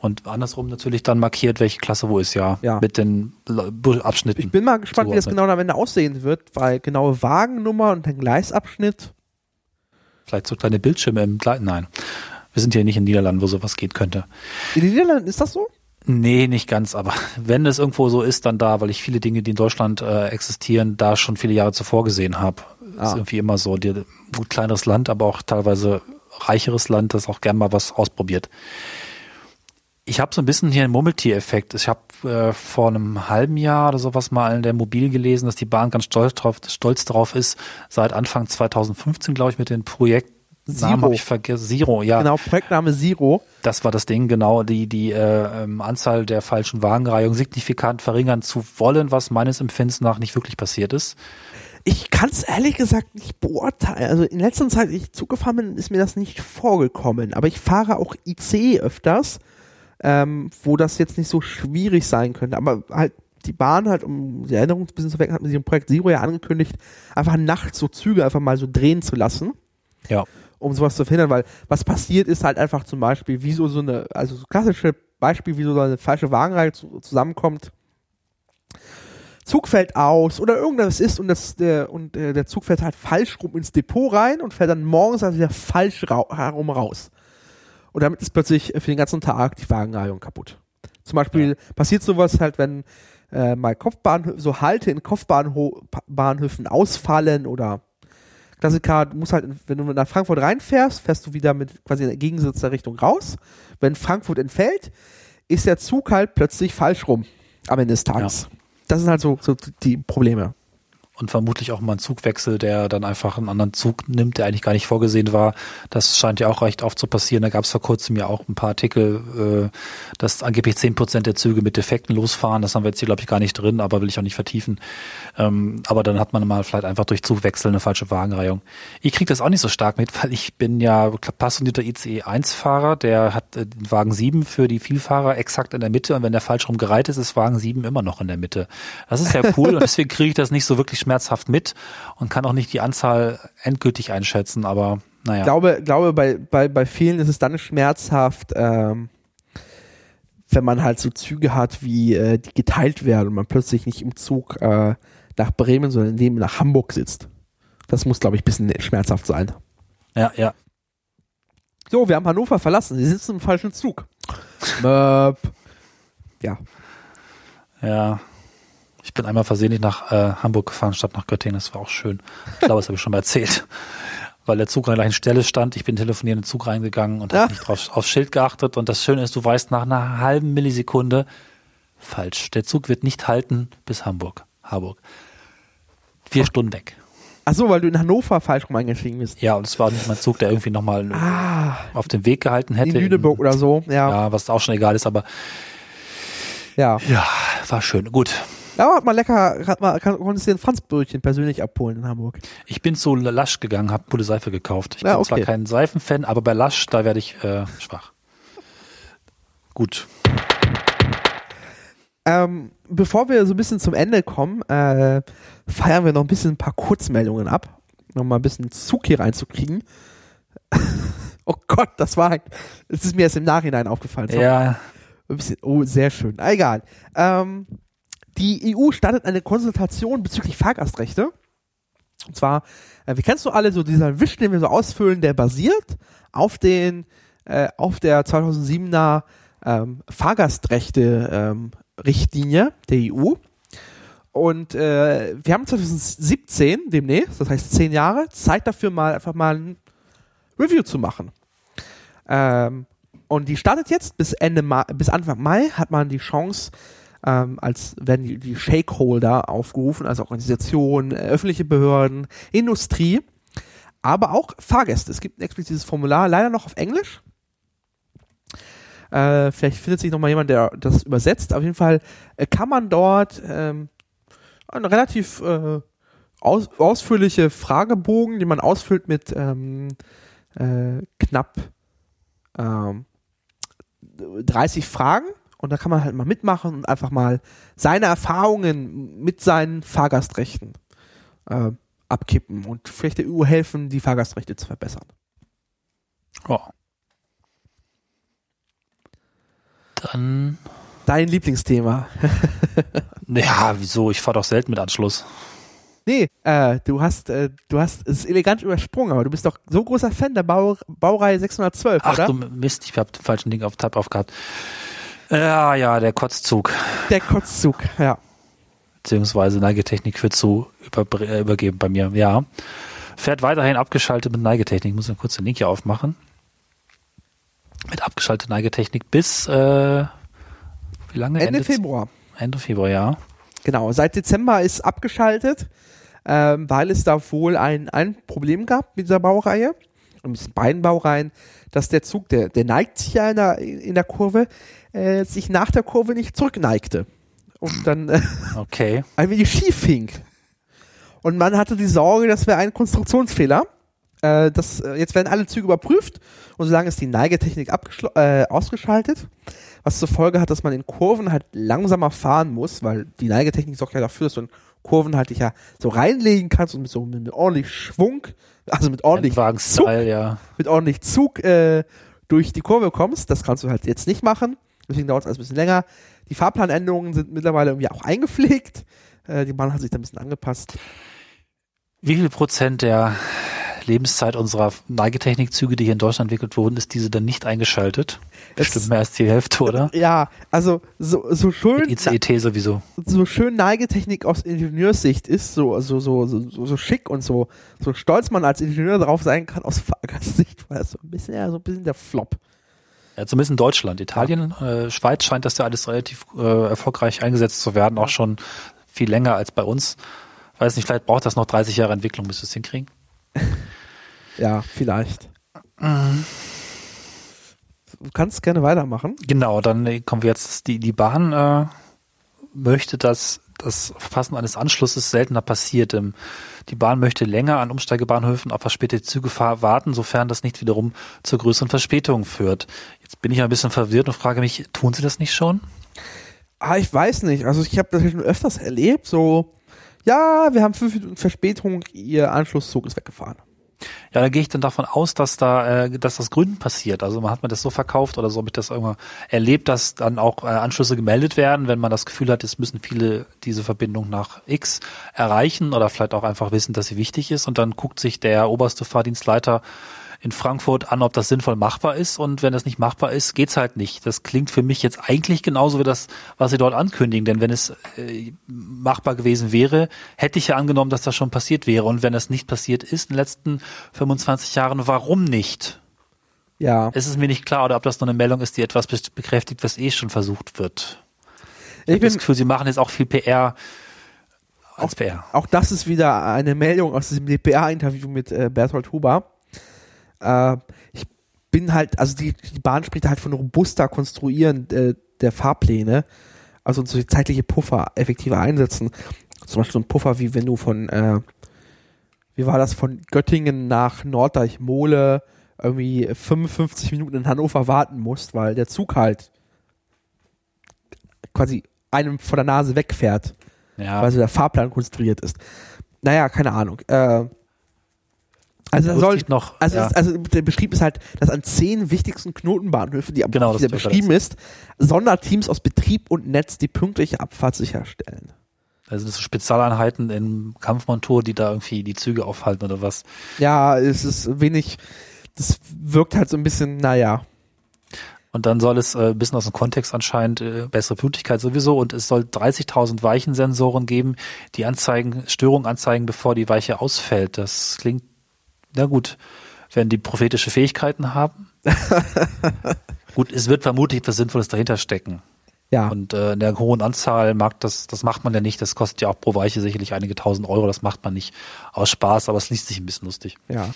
[SPEAKER 2] Und andersrum natürlich dann markiert, welche Klasse wo ist, ja.
[SPEAKER 1] Ja.
[SPEAKER 2] Mit den Abschnitten.
[SPEAKER 1] Ich bin mal gespannt, wie das genau am Ende aussehen wird, weil genaue Wagennummer und der Gleisabschnitt.
[SPEAKER 2] Vielleicht so kleine Bildschirme im Kleinen. Nein. Wir sind hier nicht in Niederlanden, wo sowas geht könnte.
[SPEAKER 1] In den Niederlanden ist das so?
[SPEAKER 2] Nee, nicht ganz, aber wenn es irgendwo so ist, dann da, weil ich viele Dinge, die in Deutschland äh, existieren, da schon viele Jahre zuvor gesehen habe.
[SPEAKER 1] Ah.
[SPEAKER 2] Ist irgendwie immer so, die, gut kleineres Land, aber auch teilweise reicheres Land, das auch gern mal was ausprobiert. Ich habe so ein bisschen hier einen Murmeltier-Effekt. Ich habe äh, vor einem halben Jahr oder sowas mal in der Mobil gelesen, dass die Bahn ganz stolz drauf, stolz darauf ist, seit Anfang 2015, glaube ich, mit dem Projekt Namen
[SPEAKER 1] Zero.
[SPEAKER 2] habe ich vergessen. Zero, ja.
[SPEAKER 1] Genau, Projektname Zero.
[SPEAKER 2] Das war das Ding, genau, die, die äh, ähm, Anzahl der falschen Wagenreihung signifikant verringern zu wollen, was meines Empfindens nach nicht wirklich passiert ist.
[SPEAKER 1] Ich kann es ehrlich gesagt nicht beurteilen. Also in letzter Zeit, ich Zug gefahren bin, ist mir das nicht vorgekommen. Aber ich fahre auch IC öfters, ähm, wo das jetzt nicht so schwierig sein könnte. Aber halt die Bahn halt, um die Erinnerung ein bisschen zu wecken, hat mit diesem Projekt Zero ja angekündigt, einfach nachts so Züge einfach mal so drehen zu lassen.
[SPEAKER 2] Ja.
[SPEAKER 1] Um sowas zu verhindern, weil was passiert ist halt einfach zum Beispiel, wieso so eine, also so klassische Beispiel, wieso so eine falsche Wagenreihe zu, zusammenkommt. Zug fällt aus oder irgendwas ist und das der und äh, der Zug fährt halt falsch rum ins Depot rein und fährt dann morgens also wieder falsch herum raus. Und damit ist plötzlich für den ganzen Tag die Wagenreihung kaputt. Zum Beispiel passiert sowas halt, wenn äh, mal Kopfbahnhöfe, so Halte in Kopfbahnhöfen ausfallen oder Klassiker, du musst halt, wenn du nach Frankfurt reinfährst, fährst du wieder mit quasi in der gegensätzlicher Richtung raus. Wenn Frankfurt entfällt, ist der Zug halt plötzlich falsch rum am Ende des Tages. Das sind halt so, so die Probleme.
[SPEAKER 2] Und vermutlich auch mal ein Zugwechsel, der dann einfach einen anderen Zug nimmt, der eigentlich gar nicht vorgesehen war. Das scheint ja auch recht oft zu passieren. Da gab es vor kurzem ja auch ein paar Artikel, äh, dass angeblich 10 Prozent der Züge mit Defekten losfahren. Das haben wir jetzt hier, glaube ich, gar nicht drin, aber will ich auch nicht vertiefen. Ähm, aber dann hat man mal vielleicht einfach durch Zugwechsel eine falsche Wagenreihung. Ich kriege das auch nicht so stark mit, weil ich bin ja passionierter ICE-1-Fahrer. Der hat äh, den Wagen 7 für die Vielfahrer exakt in der Mitte. Und wenn der falsch rum gereiht ist, ist Wagen 7 immer noch in der Mitte. Das ist ja cool [laughs] und deswegen kriege ich das nicht so wirklich schmerzhaft mit und kann auch nicht die Anzahl endgültig einschätzen, aber naja.
[SPEAKER 1] Ich glaube, glaube bei, bei, bei vielen ist es dann schmerzhaft, ähm, wenn man halt so Züge hat, wie äh, die geteilt werden und man plötzlich nicht im Zug äh, nach Bremen, sondern neben nach Hamburg sitzt. Das muss, glaube ich, ein bisschen schmerzhaft sein.
[SPEAKER 2] Ja, ja.
[SPEAKER 1] So, wir haben Hannover verlassen. Sie sitzen im falschen Zug. [laughs] Möp. Ja.
[SPEAKER 2] Ja. Ich bin einmal versehentlich nach äh, Hamburg gefahren statt nach Göttingen. Das war auch schön. Ich glaube, das habe ich schon mal erzählt. [laughs] Weil der Zug an der gleichen Stelle stand. Ich bin telefonieren in den Zug reingegangen und
[SPEAKER 1] Ja.
[SPEAKER 2] habe nicht drauf, aufs Schild geachtet. Und das Schöne ist, du weißt nach einer halben Millisekunde, falsch. Der Zug wird nicht halten bis Hamburg. Harburg. Vier Stunden weg.
[SPEAKER 1] Ach so, weil du in Hannover falsch rum eingestiegen bist.
[SPEAKER 2] Ja, und es war nicht mein Zug, der irgendwie nochmal
[SPEAKER 1] Ah,
[SPEAKER 2] auf dem Weg gehalten hätte.
[SPEAKER 1] in Lüneburg oder so. Ja.
[SPEAKER 2] Ja, was auch schon egal ist, aber
[SPEAKER 1] Ja.
[SPEAKER 2] ja, war schön. Gut.
[SPEAKER 1] Aber hat mal lecker, hat mal, kann, konntest du dir ein Franzbrötchen persönlich abholen in Hamburg.
[SPEAKER 2] Ich bin zu Lasch gegangen, habe gute Seife gekauft. Ich
[SPEAKER 1] Ja,
[SPEAKER 2] bin zwar
[SPEAKER 1] okay.
[SPEAKER 2] kein Seifenfan, aber bei Lasch, da werde ich äh, schwach. Gut.
[SPEAKER 1] Ähm, bevor wir so ein bisschen zum Ende kommen, äh, feiern wir noch ein bisschen ein paar Kurzmeldungen ab. Noch mal ein bisschen Zug hier reinzukriegen. [laughs] oh Gott, das war, ein- das ist mir erst im Nachhinein aufgefallen.
[SPEAKER 2] Ja,
[SPEAKER 1] bisschen, oh, sehr schön. Egal. Ähm, die EU startet eine Konsultation bezüglich Fahrgastrechte. Und zwar, äh, wie kennst du alle so dieser Wisch, den wir so ausfüllen, der basiert auf den, äh, auf der 2007er ähm, Fahrgastrechte ähm, Richtlinie der EU. Und äh, wir haben 2017 demnächst, das heißt zehn Jahre, Zeit dafür mal einfach mal ein Review zu machen. Ähm, und die startet jetzt bis Ende Mai, bis Anfang Mai hat man die Chance, ähm, als werden die, die Shakeholder aufgerufen, also Organisationen, äh, öffentliche Behörden, Industrie, aber auch Fahrgäste. Es gibt ein explizites Formular, leider noch auf Englisch. Äh, vielleicht findet sich noch mal jemand, der das übersetzt. Auf jeden Fall äh, kann man dort ähm, eine relativ äh, aus, ausführliche Fragebogen, die man ausfüllt mit ähm, äh, knapp ähm, 30 Fragen und da kann man halt mal mitmachen und einfach mal seine Erfahrungen mit seinen Fahrgastrechten äh, abkippen und vielleicht der EU helfen, die Fahrgastrechte zu verbessern.
[SPEAKER 2] Oh. Dann.
[SPEAKER 1] Dein Lieblingsthema. [laughs]
[SPEAKER 2] ja, wieso? Ich fahre doch selten mit Anschluss.
[SPEAKER 1] Nee, äh, du hast, äh, du hast es elegant übersprungen, aber du bist doch so großer Fan der Bau, Baureihe 612,
[SPEAKER 2] Ach,
[SPEAKER 1] oder?
[SPEAKER 2] du Mist, ich habe den falschen Ding auf Tab aufgehabt. Ja, ja, der Kotzzug.
[SPEAKER 1] Der Kotzzug, ja.
[SPEAKER 2] Beziehungsweise Neigetechnik wird zu über, äh, übergeben bei mir, ja. Fährt weiterhin abgeschaltet mit Neigetechnik. Ich muss mal kurz den Link hier aufmachen. Mit abgeschalteter Neigetechnik bis, äh, wie lange?
[SPEAKER 1] Ende, Ende Februar.
[SPEAKER 2] Ende Februar, ja.
[SPEAKER 1] Genau, seit Dezember ist abgeschaltet, ähm, weil es da wohl ein, ein Problem gab mit dieser Baureihe, und mit beiden Baureihen, dass der Zug, der, der neigt sich ja in der, in der Kurve, äh, sich nach der Kurve nicht zurückneigte. Und dann äh, [laughs]
[SPEAKER 2] okay.
[SPEAKER 1] ein wenig schief hing. Und man hatte die Sorge, das wäre ein Konstruktionsfehler. Äh, das, äh, jetzt werden alle Züge überprüft und solange ist die Neigetechnik äh, ausgeschaltet, was zur Folge hat, dass man in Kurven halt langsamer fahren muss, weil die Neigetechnik sorgt ja dafür, dass du in Kurven halt dich ja so reinlegen kannst und mit so mit ordentlich Schwung, also mit ordentlich
[SPEAKER 2] Zug, ja.
[SPEAKER 1] mit ordentlich Zug äh, durch die Kurve kommst. Das kannst du halt jetzt nicht machen. Deswegen dauert es alles ein bisschen länger. Die Fahrplanänderungen sind mittlerweile irgendwie auch eingepflegt. Äh, die Bahn hat sich da ein bisschen angepasst.
[SPEAKER 2] Wie viel Prozent der Lebenszeit unserer Neigetechnikzüge, die hier in Deutschland entwickelt wurden, ist diese dann nicht eingeschaltet? Bestimmt es, mehr als die Hälfte, oder?
[SPEAKER 1] Ja, also so, so schön.
[SPEAKER 2] Mit ICET sowieso.
[SPEAKER 1] So schön Neigetechnik aus Ingenieurssicht ist, so, so, so, so, so schick und so, so stolz man als Ingenieur darauf sein kann, aus Fahrgastsicht, war das so ein bisschen, ja, so ein bisschen der Flop.
[SPEAKER 2] Ja, zumindest in Deutschland. Italien, äh, Schweiz scheint das ja alles relativ äh, erfolgreich eingesetzt zu werden, auch schon viel länger als bei uns. Weiß nicht, vielleicht braucht das noch 30 Jahre Entwicklung, bis wir es hinkriegen. [laughs]
[SPEAKER 1] ja, vielleicht. Mhm. Du kannst gerne weitermachen.
[SPEAKER 2] Genau, dann äh, kommen wir jetzt, die, die Bahn äh, möchte, dass das Verfassen eines Anschlusses seltener passiert. Ähm, die Bahn möchte länger an Umsteigebahnhöfen auf verspätete Züge warten, sofern das nicht wiederum zu größeren Verspätungen führt. Jetzt bin ich ein bisschen verwirrt und frage mich, tun sie das nicht schon?
[SPEAKER 1] Ah, ich weiß nicht. Also ich habe das schon öfters erlebt, so, ja, wir haben fünf Minuten Verspätung, ihr Anschlusszug ist weggefahren.
[SPEAKER 2] Ja, da gehe ich dann davon aus, dass da, äh, dass das Gründen passiert. Also man hat mir das so verkauft oder so, ich das irgendwann erlebt, dass dann auch äh, Anschlüsse gemeldet werden, wenn man das Gefühl hat, es müssen viele diese Verbindung nach X erreichen oder vielleicht auch einfach wissen, dass sie wichtig ist. Und dann guckt sich der oberste Fahrdienstleiter in Frankfurt an, ob das sinnvoll machbar ist. Und wenn das nicht machbar ist, geht's halt nicht. Das klingt für mich jetzt eigentlich genauso wie das, was sie dort ankündigen. Denn wenn es äh, machbar gewesen wäre, hätte ich ja angenommen, dass das schon passiert wäre. Und wenn das nicht passiert ist in den letzten 25 Jahren, warum nicht?
[SPEAKER 1] Ja.
[SPEAKER 2] Es ist mir nicht klar, oder ob das nur eine Meldung ist, die etwas bekräftigt, was eh schon versucht wird.
[SPEAKER 1] Ich, ich habe
[SPEAKER 2] das Gefühl, sie machen jetzt auch viel PR.
[SPEAKER 1] Als auch, PR. auch das ist wieder eine Meldung aus diesem DPA-Interview mit äh, Berthold Huber äh, ich bin halt, also die, die Bahn spricht halt von robuster Konstruieren äh, der Fahrpläne, also so zeitliche Puffer effektiver einsetzen. Zum Beispiel so ein Puffer, wie wenn du von, äh, wie war das, von Göttingen nach Norddeich-Mole irgendwie 55 Minuten in Hannover warten musst, weil der Zug halt quasi einem vor der Nase wegfährt,
[SPEAKER 2] ja.
[SPEAKER 1] weil so der Fahrplan konstruiert ist. Naja, keine Ahnung. Äh, also, soll, noch, also, ja. also der Beschrieb ist halt, dass an zehn wichtigsten Knotenbahnhöfen, die,
[SPEAKER 2] genau,
[SPEAKER 1] die beschrieben ist, Sonderteams aus Betrieb und Netz die pünktliche Abfahrt sicherstellen.
[SPEAKER 2] Also das sind Spezialeinheiten in Kampfmontur, die da irgendwie die Züge aufhalten oder was?
[SPEAKER 1] Ja, es ist wenig, das wirkt halt so ein bisschen, naja.
[SPEAKER 2] Und dann soll es äh, ein bisschen aus dem Kontext anscheinend äh, bessere Pünktlichkeit sowieso und es soll 30.000 Weichensensoren geben, die anzeigen, Störungen anzeigen, bevor die Weiche ausfällt. Das klingt na gut, wenn die prophetische Fähigkeiten haben. [laughs] gut, es wird vermutlich etwas Sinnvolles dahinter stecken.
[SPEAKER 1] Ja.
[SPEAKER 2] Und äh, in der hohen Anzahl mag das, das macht man ja nicht. Das kostet ja auch pro Weiche sicherlich einige tausend Euro. Das macht man nicht aus Spaß, aber es liest sich ein bisschen lustig.
[SPEAKER 1] Ja.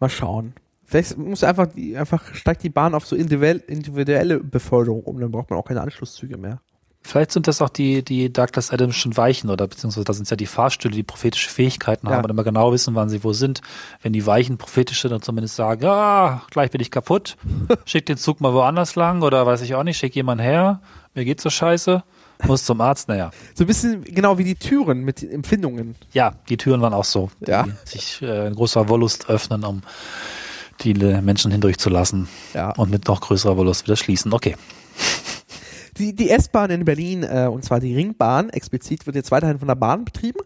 [SPEAKER 1] Mal schauen. Vielleicht muss einfach, die, einfach steigt die Bahn auf so individuell, individuelle Beförderung um, dann braucht man auch keine Anschlusszüge mehr.
[SPEAKER 2] Vielleicht sind das auch die, die Douglas Adamschen Weichen oder beziehungsweise da sind ja die Fahrstühle, die prophetische Fähigkeiten
[SPEAKER 1] Ja.
[SPEAKER 2] haben und immer genau wissen, wann sie wo sind. Wenn die Weichen prophetische dann zumindest sagen, ah, gleich bin ich kaputt, [laughs] schick den Zug mal woanders lang oder weiß ich auch nicht, schick jemand her, mir geht's so scheiße, muss zum Arzt, naja.
[SPEAKER 1] So ein bisschen genau wie die Türen mit den Empfindungen.
[SPEAKER 2] Ja, die Türen waren auch so,
[SPEAKER 1] Ja.
[SPEAKER 2] die sich äh, in großer Wollust öffnen, um die Menschen hindurchzulassen
[SPEAKER 1] Ja.
[SPEAKER 2] und mit noch größerer Wollust wieder schließen. Okay.
[SPEAKER 1] Die, die S-Bahn in Berlin, äh, und zwar die Ringbahn, explizit wird jetzt weiterhin von der Bahn betrieben,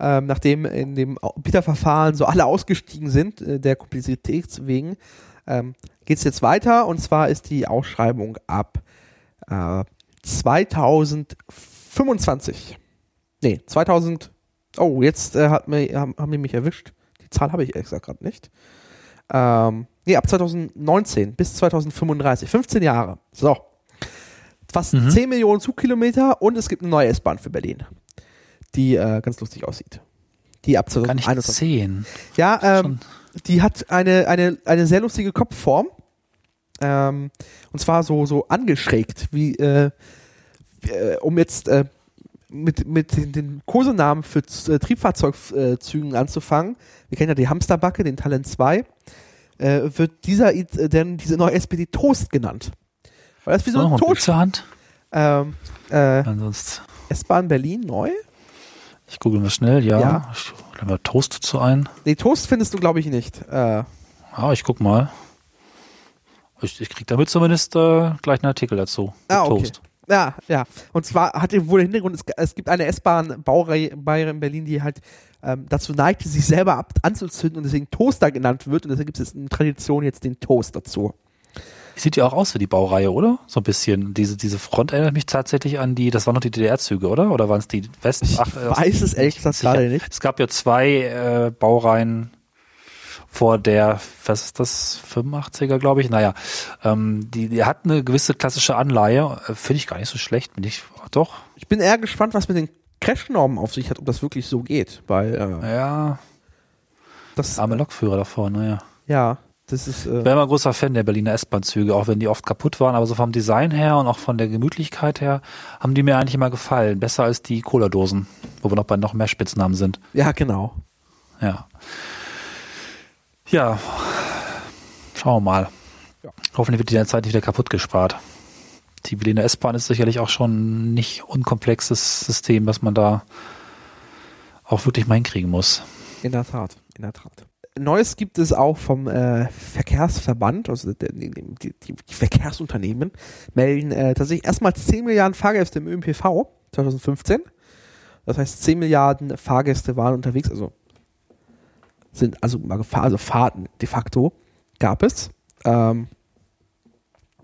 [SPEAKER 1] ähm, nachdem in dem Bieterverfahren so alle ausgestiegen sind, äh, der Komplexität wegen, ähm, geht es jetzt weiter und zwar ist die Ausschreibung ab äh, 2025. Nee, 2000, oh, jetzt äh, hat mir, haben, haben die mich erwischt. Die Zahl habe ich gesagt gerade nicht. Ähm, nee, ab 2019 bis 2035, 15 Jahre. So. Fast
[SPEAKER 2] Mhm.
[SPEAKER 1] 10 Millionen Zugkilometer und es gibt eine neue S-Bahn für Berlin, die äh, ganz lustig aussieht. Die ab
[SPEAKER 2] Kann ich
[SPEAKER 1] 2021.
[SPEAKER 2] sehen.
[SPEAKER 1] Ja, ähm, die hat eine, eine, eine sehr lustige Kopfform. Ähm, und zwar so, so angeschrägt, wie, äh, äh, um jetzt äh, mit, mit den, den Kosenamen für äh, Triebfahrzeugzügen anzufangen. Wir kennen ja die Hamsterbacke, den Talent 2. Äh, wird dieser, äh, denn diese neue SPD Toast genannt. Weil das wie so ein
[SPEAKER 2] Hand.
[SPEAKER 1] Ähm, äh,
[SPEAKER 2] Ansonsten,
[SPEAKER 1] S-Bahn Berlin neu?
[SPEAKER 2] ich google mal schnell, ja.
[SPEAKER 1] Ja.
[SPEAKER 2] Ich lade mal Toast dazu ein.
[SPEAKER 1] Nee, Toast findest du, glaube ich, nicht. Äh,
[SPEAKER 2] Ah, ich guck mal. Ich, ich krieg damit zumindest äh, gleich einen Artikel dazu.
[SPEAKER 1] Ah, okay.
[SPEAKER 2] Toast.
[SPEAKER 1] Ja, ja. Und zwar hat er wohl den Hintergrund, es, es gibt eine S-Bahn-Baureihe in Berlin, die halt ähm, dazu neigt, sich selber ab, anzuzünden und deswegen Toaster genannt wird. Und deshalb gibt es eine Tradition jetzt den Toast dazu.
[SPEAKER 2] Sieht ja auch aus wie die Baureihe, oder? So ein bisschen. Diese, diese Front erinnert mich tatsächlich an die, das waren noch die DDR-Züge, oder? Oder waren es die West?
[SPEAKER 1] Ich weiß es ehrlich gesagt gerade nicht.
[SPEAKER 2] Es gab ja zwei äh, Baureihen vor der, was ist das, 85er, glaube ich. Naja, ähm, die, die hat eine gewisse klassische Anleihe. Äh, Finde ich gar nicht so schlecht. Bin ich, doch,
[SPEAKER 1] Ich bin eher gespannt, was mit den Crash-Normen auf sich hat, ob das wirklich so geht. Weil äh,
[SPEAKER 2] ja,
[SPEAKER 1] das,
[SPEAKER 2] arme Lokführer davor, naja.
[SPEAKER 1] ja, das ist, äh,
[SPEAKER 2] Ich war immer ein großer Fan der Berliner S-Bahn-Züge, auch wenn die oft kaputt waren, aber so vom Design her und auch von der Gemütlichkeit her haben die mir eigentlich immer gefallen. Besser als die Cola-Dosen, wo wir noch bei noch mehr Spitznamen sind.
[SPEAKER 1] ja, genau.
[SPEAKER 2] Ja. Ja. Schauen wir mal.
[SPEAKER 1] Ja.
[SPEAKER 2] Hoffentlich wird die Zeit nicht wieder kaputt gespart. Die Berliner S-Bahn ist sicherlich auch schon ein nicht unkomplexes System, was man da auch wirklich mal hinkriegen muss.
[SPEAKER 1] In der Tat, in der Tat. Neues gibt es auch vom äh, Verkehrsverband, also der, die, die, die Verkehrsunternehmen melden äh, tatsächlich erstmal 10 Milliarden Fahrgäste im ÖPNV 2015. Das heißt, 10 Milliarden Fahrgäste waren unterwegs, also sind also also Fahrten de facto gab es. Ähm,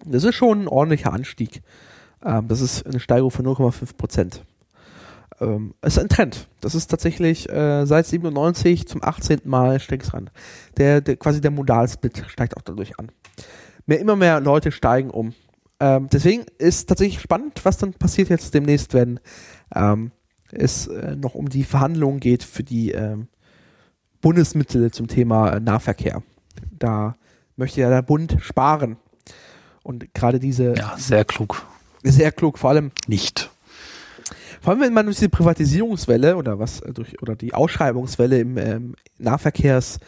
[SPEAKER 1] das ist schon ein ordentlicher Anstieg. Ähm, das ist eine Steigerung von 0,5 Prozent ähm, es ist ein Trend. Das ist tatsächlich äh, seit 97 zum 18. Mal steigt es ran. Der, der, quasi der Modalsplit steigt auch dadurch an. Mehr, immer mehr Leute steigen um. Ähm, deswegen ist tatsächlich spannend, was dann passiert jetzt demnächst, wenn ähm, es äh, noch um die Verhandlungen geht für die ähm, Bundesmittel zum Thema äh, Nahverkehr. Da möchte ja der Bund sparen. Und gerade diese
[SPEAKER 2] Ja, sehr klug.
[SPEAKER 1] sehr klug, vor allem
[SPEAKER 2] Nicht.
[SPEAKER 1] Vor allem, wenn man durch diese Privatisierungswelle oder was äh, durch oder die Ausschreibungswelle im ähm, Nahverkehrs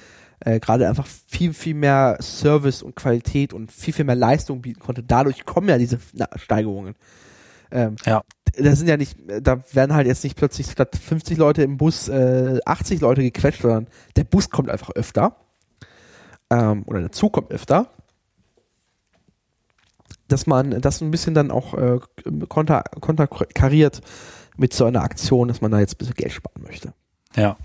[SPEAKER 1] äh, gerade einfach viel, viel mehr Service und Qualität und viel, viel mehr Leistung bieten konnte. Dadurch kommen ja diese Na Steigerungen. Ähm,
[SPEAKER 2] Ja.
[SPEAKER 1] da sind ja nicht, da werden halt jetzt nicht plötzlich statt 50 Leute im Bus äh, 80 Leute gequetscht, sondern der Bus kommt einfach öfter. Ähm, oder der Zug kommt öfter. Dass man das ein bisschen dann auch äh, konter, konterkariert mit so einer Aktion, dass man da jetzt ein bisschen Geld sparen möchte.
[SPEAKER 2] Ja.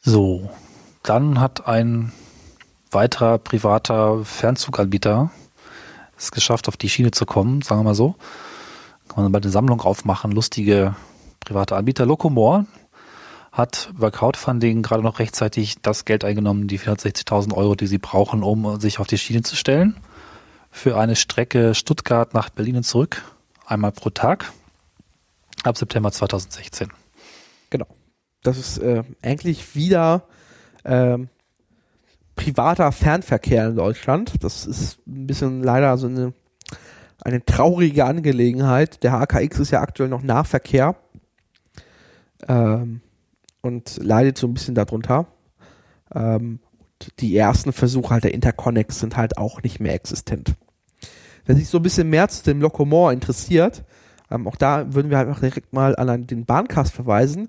[SPEAKER 2] So, dann hat ein weiterer privater Fernzuganbieter es geschafft, auf die Schiene zu kommen, sagen wir mal so. Kann man bald eine Sammlung aufmachen, lustige private Anbieter. Locomore hat über Crowdfunding gerade noch rechtzeitig das Geld eingenommen, die 460.000 Euro, die sie brauchen, um sich auf die Schiene zu stellen. für eine Strecke Stuttgart nach Berlin und zurück, einmal pro Tag, ab September 2016.
[SPEAKER 1] Genau. Das ist äh, eigentlich wieder ähm, privater Fernverkehr in Deutschland. Das ist ein bisschen leider so eine, eine traurige Angelegenheit. Der HKX ist ja aktuell noch Nahverkehr ähm, und leidet so ein bisschen darunter. Ähm, die ersten Versuche halt der Interconnects sind halt auch nicht mehr existent. Wer sich so ein bisschen mehr zu dem Locomore interessiert, ähm, auch da würden wir einfach direkt mal an den Bahncast verweisen.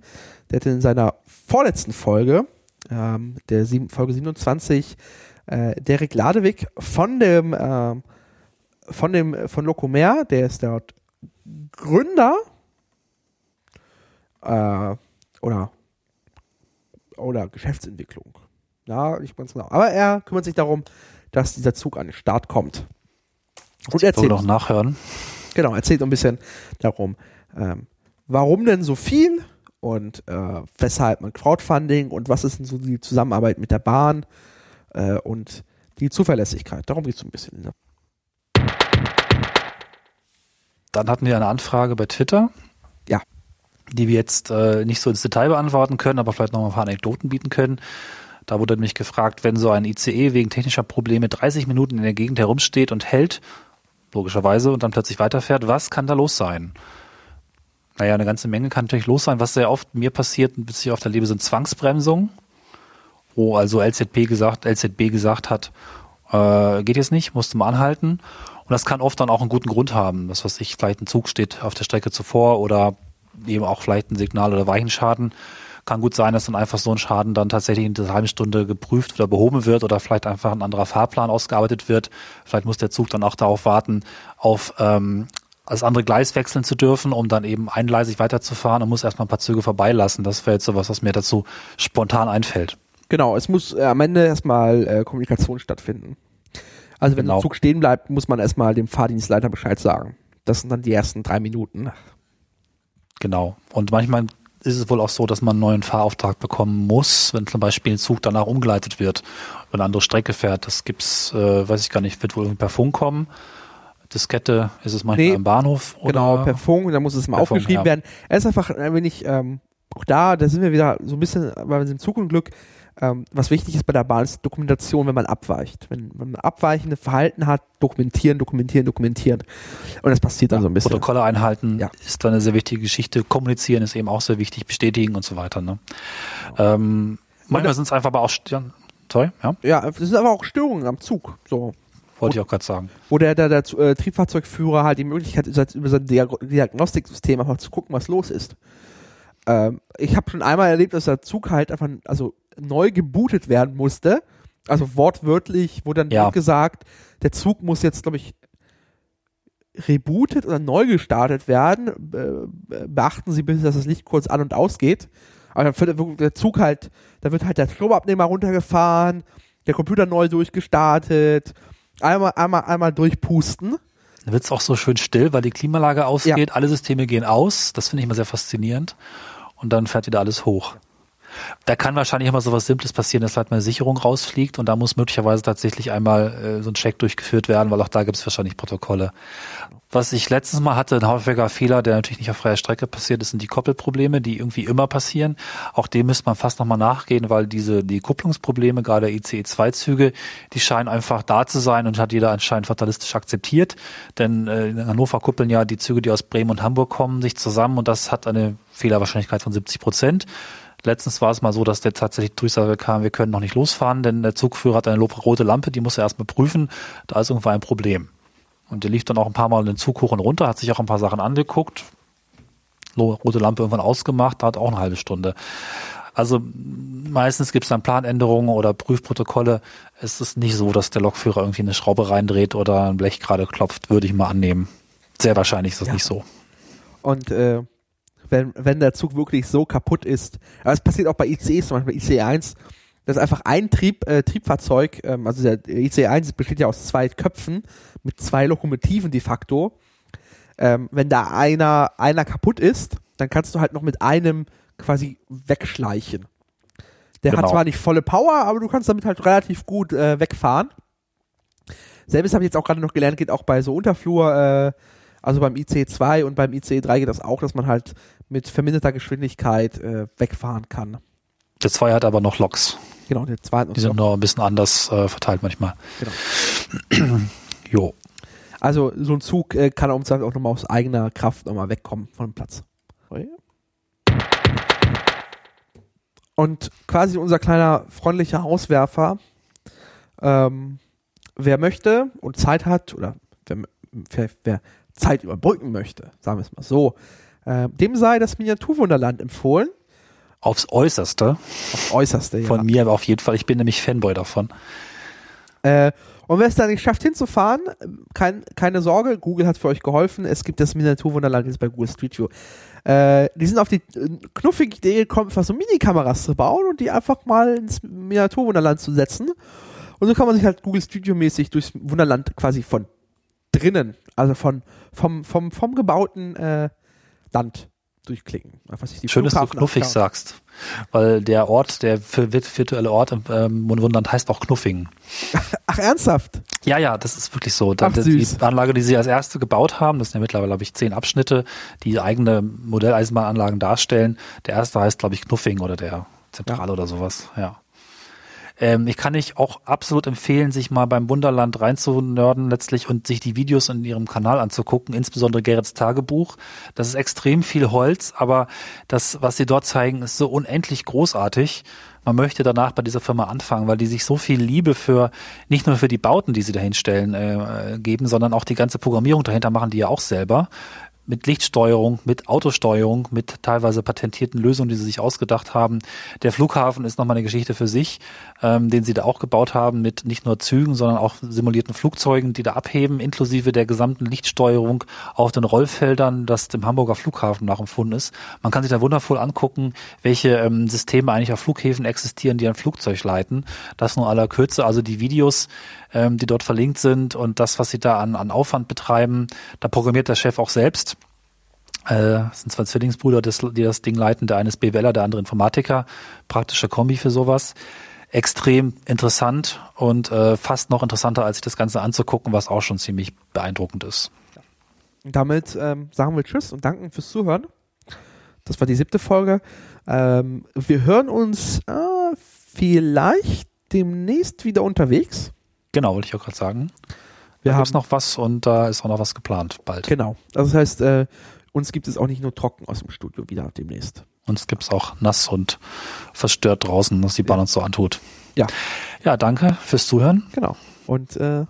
[SPEAKER 1] Der hat in seiner vorletzten Folge, ähm, der sieben, Folge 27, äh, Derek Ladewig von dem, äh, von dem, von Locomer, der ist dort Gründer, äh, oder, oder Geschäftsentwicklung. Ja, nicht ganz genau. Aber er kümmert sich darum, dass dieser Zug an den Start kommt.
[SPEAKER 2] Und erzählt noch nachhören.
[SPEAKER 1] Genau, erzählt ein bisschen darum, ähm, warum denn so viel und äh, weshalb man Crowdfunding und was ist denn so die Zusammenarbeit mit der Bahn äh, und die Zuverlässigkeit. Darum geht es ein bisschen. Ne?
[SPEAKER 2] Dann hatten wir eine Anfrage bei Twitter.
[SPEAKER 1] Ja.
[SPEAKER 2] Die wir jetzt äh, nicht so ins Detail beantworten können, aber vielleicht noch ein paar Anekdoten bieten können. Da wurde nämlich gefragt, wenn so ein ICE wegen technischer Probleme 30 Minuten in der Gegend herumsteht und hält, logischerweise, und dann plötzlich weiterfährt, was kann da los sein? Naja, eine ganze Menge kann natürlich los sein. Was sehr oft mir passiert, bis ich auf der Lebe, sind Zwangsbremsungen, wo also LZB gesagt, LZB gesagt hat, äh, geht jetzt nicht, musst du mal anhalten. Und das kann oft dann auch einen guten Grund haben. Das, was ich, vielleicht ein Zug steht auf der Strecke zuvor oder eben auch vielleicht ein Signal- oder Weichenschaden kann gut sein, dass dann einfach so ein Schaden dann tatsächlich in dieser halben Stunde geprüft oder behoben wird oder vielleicht einfach ein anderer Fahrplan ausgearbeitet wird. Vielleicht muss der Zug dann auch darauf warten, auf ähm, das andere Gleis wechseln zu dürfen, um dann eben eingleisig weiterzufahren und muss erstmal ein paar Züge vorbeilassen. Das wäre jetzt sowas, was mir dazu spontan einfällt.
[SPEAKER 1] Genau, es muss äh, am Ende erstmal äh, Kommunikation stattfinden. Also wenn genau. der Zug stehen bleibt, muss man erstmal dem Fahrdienstleiter Bescheid sagen. Das sind dann die ersten drei Minuten.
[SPEAKER 2] Genau. Und manchmal ist es wohl auch so, dass man einen neuen Fahrauftrag bekommen muss, wenn zum Beispiel ein Zug danach umgeleitet wird und eine andere Strecke fährt. Das gibt's, äh, weiß ich gar nicht, wird wohl per Funk kommen. Diskette ist es manchmal nee, im Bahnhof.
[SPEAKER 1] Oder genau, per Funk, da muss es mal aufgeschrieben Funk, ja. werden. Es ist einfach ein wenig, ähm, auch da, da sind wir wieder so ein bisschen bei dem Zugunglück. Ähm, was wichtig ist bei der Bahn ist Dokumentation, wenn man abweicht. Wenn, wenn man abweichende Verhalten hat, dokumentieren, dokumentieren, dokumentieren. Und das passiert dann so ein bisschen.
[SPEAKER 2] Protokolle einhalten ja. ist dann eine sehr wichtige Geschichte. Kommunizieren ist eben auch sehr wichtig, bestätigen und so weiter. Ne? Ähm, manchmal sind es einfach aber auch, sorry, ja?
[SPEAKER 1] Ja, es sind aber auch Störungen am Zug. So.
[SPEAKER 2] Wollte ich auch gerade sagen.
[SPEAKER 1] Wo der, der, der äh, Triebfahrzeugführer halt die Möglichkeit hat, über sein Diagnostiksystem einfach zu gucken, was los ist. Ähm, ich habe schon einmal erlebt, dass der Zug halt einfach, also neu gebootet werden musste. Also wortwörtlich wurde dann ja. gesagt, der Zug muss jetzt, glaube ich, rebootet oder neu gestartet werden. beachten Sie bitte, dass das Licht kurz an und ausgeht. Aber dann wird der Zug halt, da wird halt der Stromabnehmer runtergefahren, der Computer neu durchgestartet, einmal, einmal, einmal durchpusten.
[SPEAKER 2] Da wird es auch so schön still, weil die Klimaanlage ausgeht, ja. alle Systeme gehen aus. Das finde ich immer sehr faszinierend. Und dann fährt wieder alles hoch. Da kann wahrscheinlich immer so was Simples passieren, dass halt mal eine Sicherung rausfliegt und da muss möglicherweise tatsächlich einmal äh, so ein Check durchgeführt werden, weil auch da gibt es wahrscheinlich Protokolle. Was ich letztens mal hatte, ein häufiger Fehler, der natürlich nicht auf freier Strecke passiert ist, sind die Koppelprobleme, die irgendwie immer passieren. Auch dem müsste man fast nochmal nachgehen, weil diese, die Kupplungsprobleme, gerade ICE-2-Züge, die scheinen einfach da zu sein und hat jeder anscheinend fatalistisch akzeptiert. Denn äh, in Hannover kuppeln ja die Züge, die aus Bremen und Hamburg kommen, sich zusammen und das hat eine Fehlerwahrscheinlichkeit von 70 Prozent. Letztens war es mal so, dass der tatsächlich Durchsage kam, wir können noch nicht losfahren, denn der Zugführer hat eine rote Lampe, die muss er erstmal prüfen. Da ist irgendwo ein Problem. Und der lief dann auch ein paar Mal den Zug hoch und runter, hat sich auch ein paar Sachen angeguckt. Rote Lampe irgendwann ausgemacht, dauert auch eine halbe Stunde. Also meistens gibt es dann Planänderungen oder Prüfprotokolle. Es ist nicht so, dass der Lokführer irgendwie eine Schraube reindreht oder ein Blech gerade klopft, würde ich mal annehmen. Sehr wahrscheinlich ist das ja. nicht so.
[SPEAKER 1] Und äh, wenn, wenn der Zug wirklich so kaputt ist. Aber es passiert auch bei ICEs, zum Beispiel ICE 1, dass einfach ein Trieb, äh, Triebfahrzeug, ähm, also der ICE 1 besteht ja aus zwei Köpfen mit zwei Lokomotiven de facto. Ähm, wenn da einer, einer kaputt ist, dann kannst du halt noch mit einem quasi wegschleichen. Der genau. hat zwar nicht volle Power, aber du kannst damit halt relativ gut äh, wegfahren. selbes habe ich jetzt auch gerade noch gelernt, geht auch bei so Unterflur, äh, also beim IC2 und beim IC3 geht das auch, dass man halt mit verminderter Geschwindigkeit äh, wegfahren kann.
[SPEAKER 2] Der 2 hat aber noch Loks.
[SPEAKER 1] Genau, der 2
[SPEAKER 2] Die sind nur ein bisschen anders äh, verteilt manchmal.
[SPEAKER 1] Genau.
[SPEAKER 2] jo.
[SPEAKER 1] Also so ein Zug äh, kann auch nochmal aus eigener Kraft nochmal wegkommen von dem Platz. Und quasi unser kleiner freundlicher Auswerfer, ähm, wer möchte und Zeit hat oder wer, wer, wer Zeit überbrücken möchte, sagen wir es mal so, äh, dem sei das Miniaturwunderland empfohlen.
[SPEAKER 2] Aufs Äußerste.
[SPEAKER 1] Aufs Äußerste, ja.
[SPEAKER 2] Von mir aber auf jeden Fall. Ich bin nämlich Fanboy davon.
[SPEAKER 1] Äh, und wer es dann nicht schafft hinzufahren, kein, keine Sorge, Google hat für euch geholfen. Es gibt das Miniaturwunderland jetzt bei Google Street View. Äh, die sind auf die äh, knuffige Idee gekommen, einfach so Minikameras zu bauen und die einfach mal ins Miniaturwunderland zu setzen. Und so kann man sich halt Google Studio mäßig durchs Wunderland quasi von drinnen, also von vom vom vom gebauten äh, Land durchklicken.
[SPEAKER 2] Einfach sich die Schön, dass du knuffig anschauen. sagst, weil der Ort, der virtuelle Ort im ähm, Wunderland heißt auch Knuffingen. [laughs]
[SPEAKER 1] Ach ernsthaft?
[SPEAKER 2] Ja, ja, das ist wirklich so. Ach, die Anlage, die sie als erste gebaut haben, das sind ja mittlerweile, glaube ich, zehn Abschnitte, die eigene Modelleisenbahnanlagen darstellen. Der erste heißt, glaube ich, Knuffing oder der Zentrale ja. oder sowas. Ja. Ähm, ich kann ich auch absolut empfehlen, sich mal beim Wunderland reinzunörden letztlich und sich die Videos in ihrem Kanal anzugucken, insbesondere Gerrits Tagebuch. Das ist extrem viel Holz, aber das, was sie dort zeigen, ist so unendlich großartig. Man möchte danach bei dieser Firma anfangen, weil die sich so viel Liebe für, nicht nur für die Bauten, die sie dahinstellen, äh, geben, sondern auch die ganze Programmierung dahinter machen die ja auch selber mit Lichtsteuerung, mit Autosteuerung, mit teilweise patentierten Lösungen, die sie sich ausgedacht haben. Der Flughafen ist nochmal eine Geschichte für sich, ähm, den sie da auch gebaut haben mit nicht nur Zügen, sondern auch simulierten Flugzeugen, die da abheben, inklusive der gesamten Lichtsteuerung auf den Rollfeldern, das dem Hamburger Flughafen nachempfunden ist. Man kann sich da wundervoll angucken, welche ähm, Systeme eigentlich auf Flughäfen existieren, die ein Flugzeug leiten. Das nur aller Kürze. Also die Videos, ähm, die dort verlinkt sind und das, was sie da an, an Aufwand betreiben. Da programmiert der Chef auch selbst. Äh, sind zwei Zwillingsbrüder, die das Ding leiten. Der eine ist BWLer, der andere Informatiker. Praktische Kombi für sowas. Extrem interessant und äh, fast noch interessanter, als sich das Ganze anzugucken, was auch schon ziemlich beeindruckend ist.
[SPEAKER 1] Damit ähm, sagen wir Tschüss und danken fürs Zuhören. Das war die siebte Folge. Ähm, wir hören uns äh, vielleicht demnächst wieder unterwegs.
[SPEAKER 2] Genau, wollte ich auch gerade sagen. Wir da haben noch was und da ist auch noch was geplant bald.
[SPEAKER 1] Genau. Also das heißt, äh, uns gibt es auch nicht nur trocken aus dem Studio wieder demnächst.
[SPEAKER 2] Uns gibt es auch nass und verstört draußen, was die Bahn ja. uns so antut.
[SPEAKER 1] Ja.
[SPEAKER 2] Ja, danke fürs Zuhören.
[SPEAKER 1] Genau. Und äh,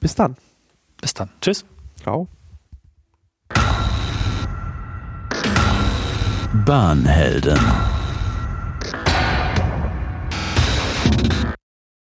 [SPEAKER 1] bis dann.
[SPEAKER 2] Bis dann. Tschüss.
[SPEAKER 1] Ciao.
[SPEAKER 3] Bahnhelden.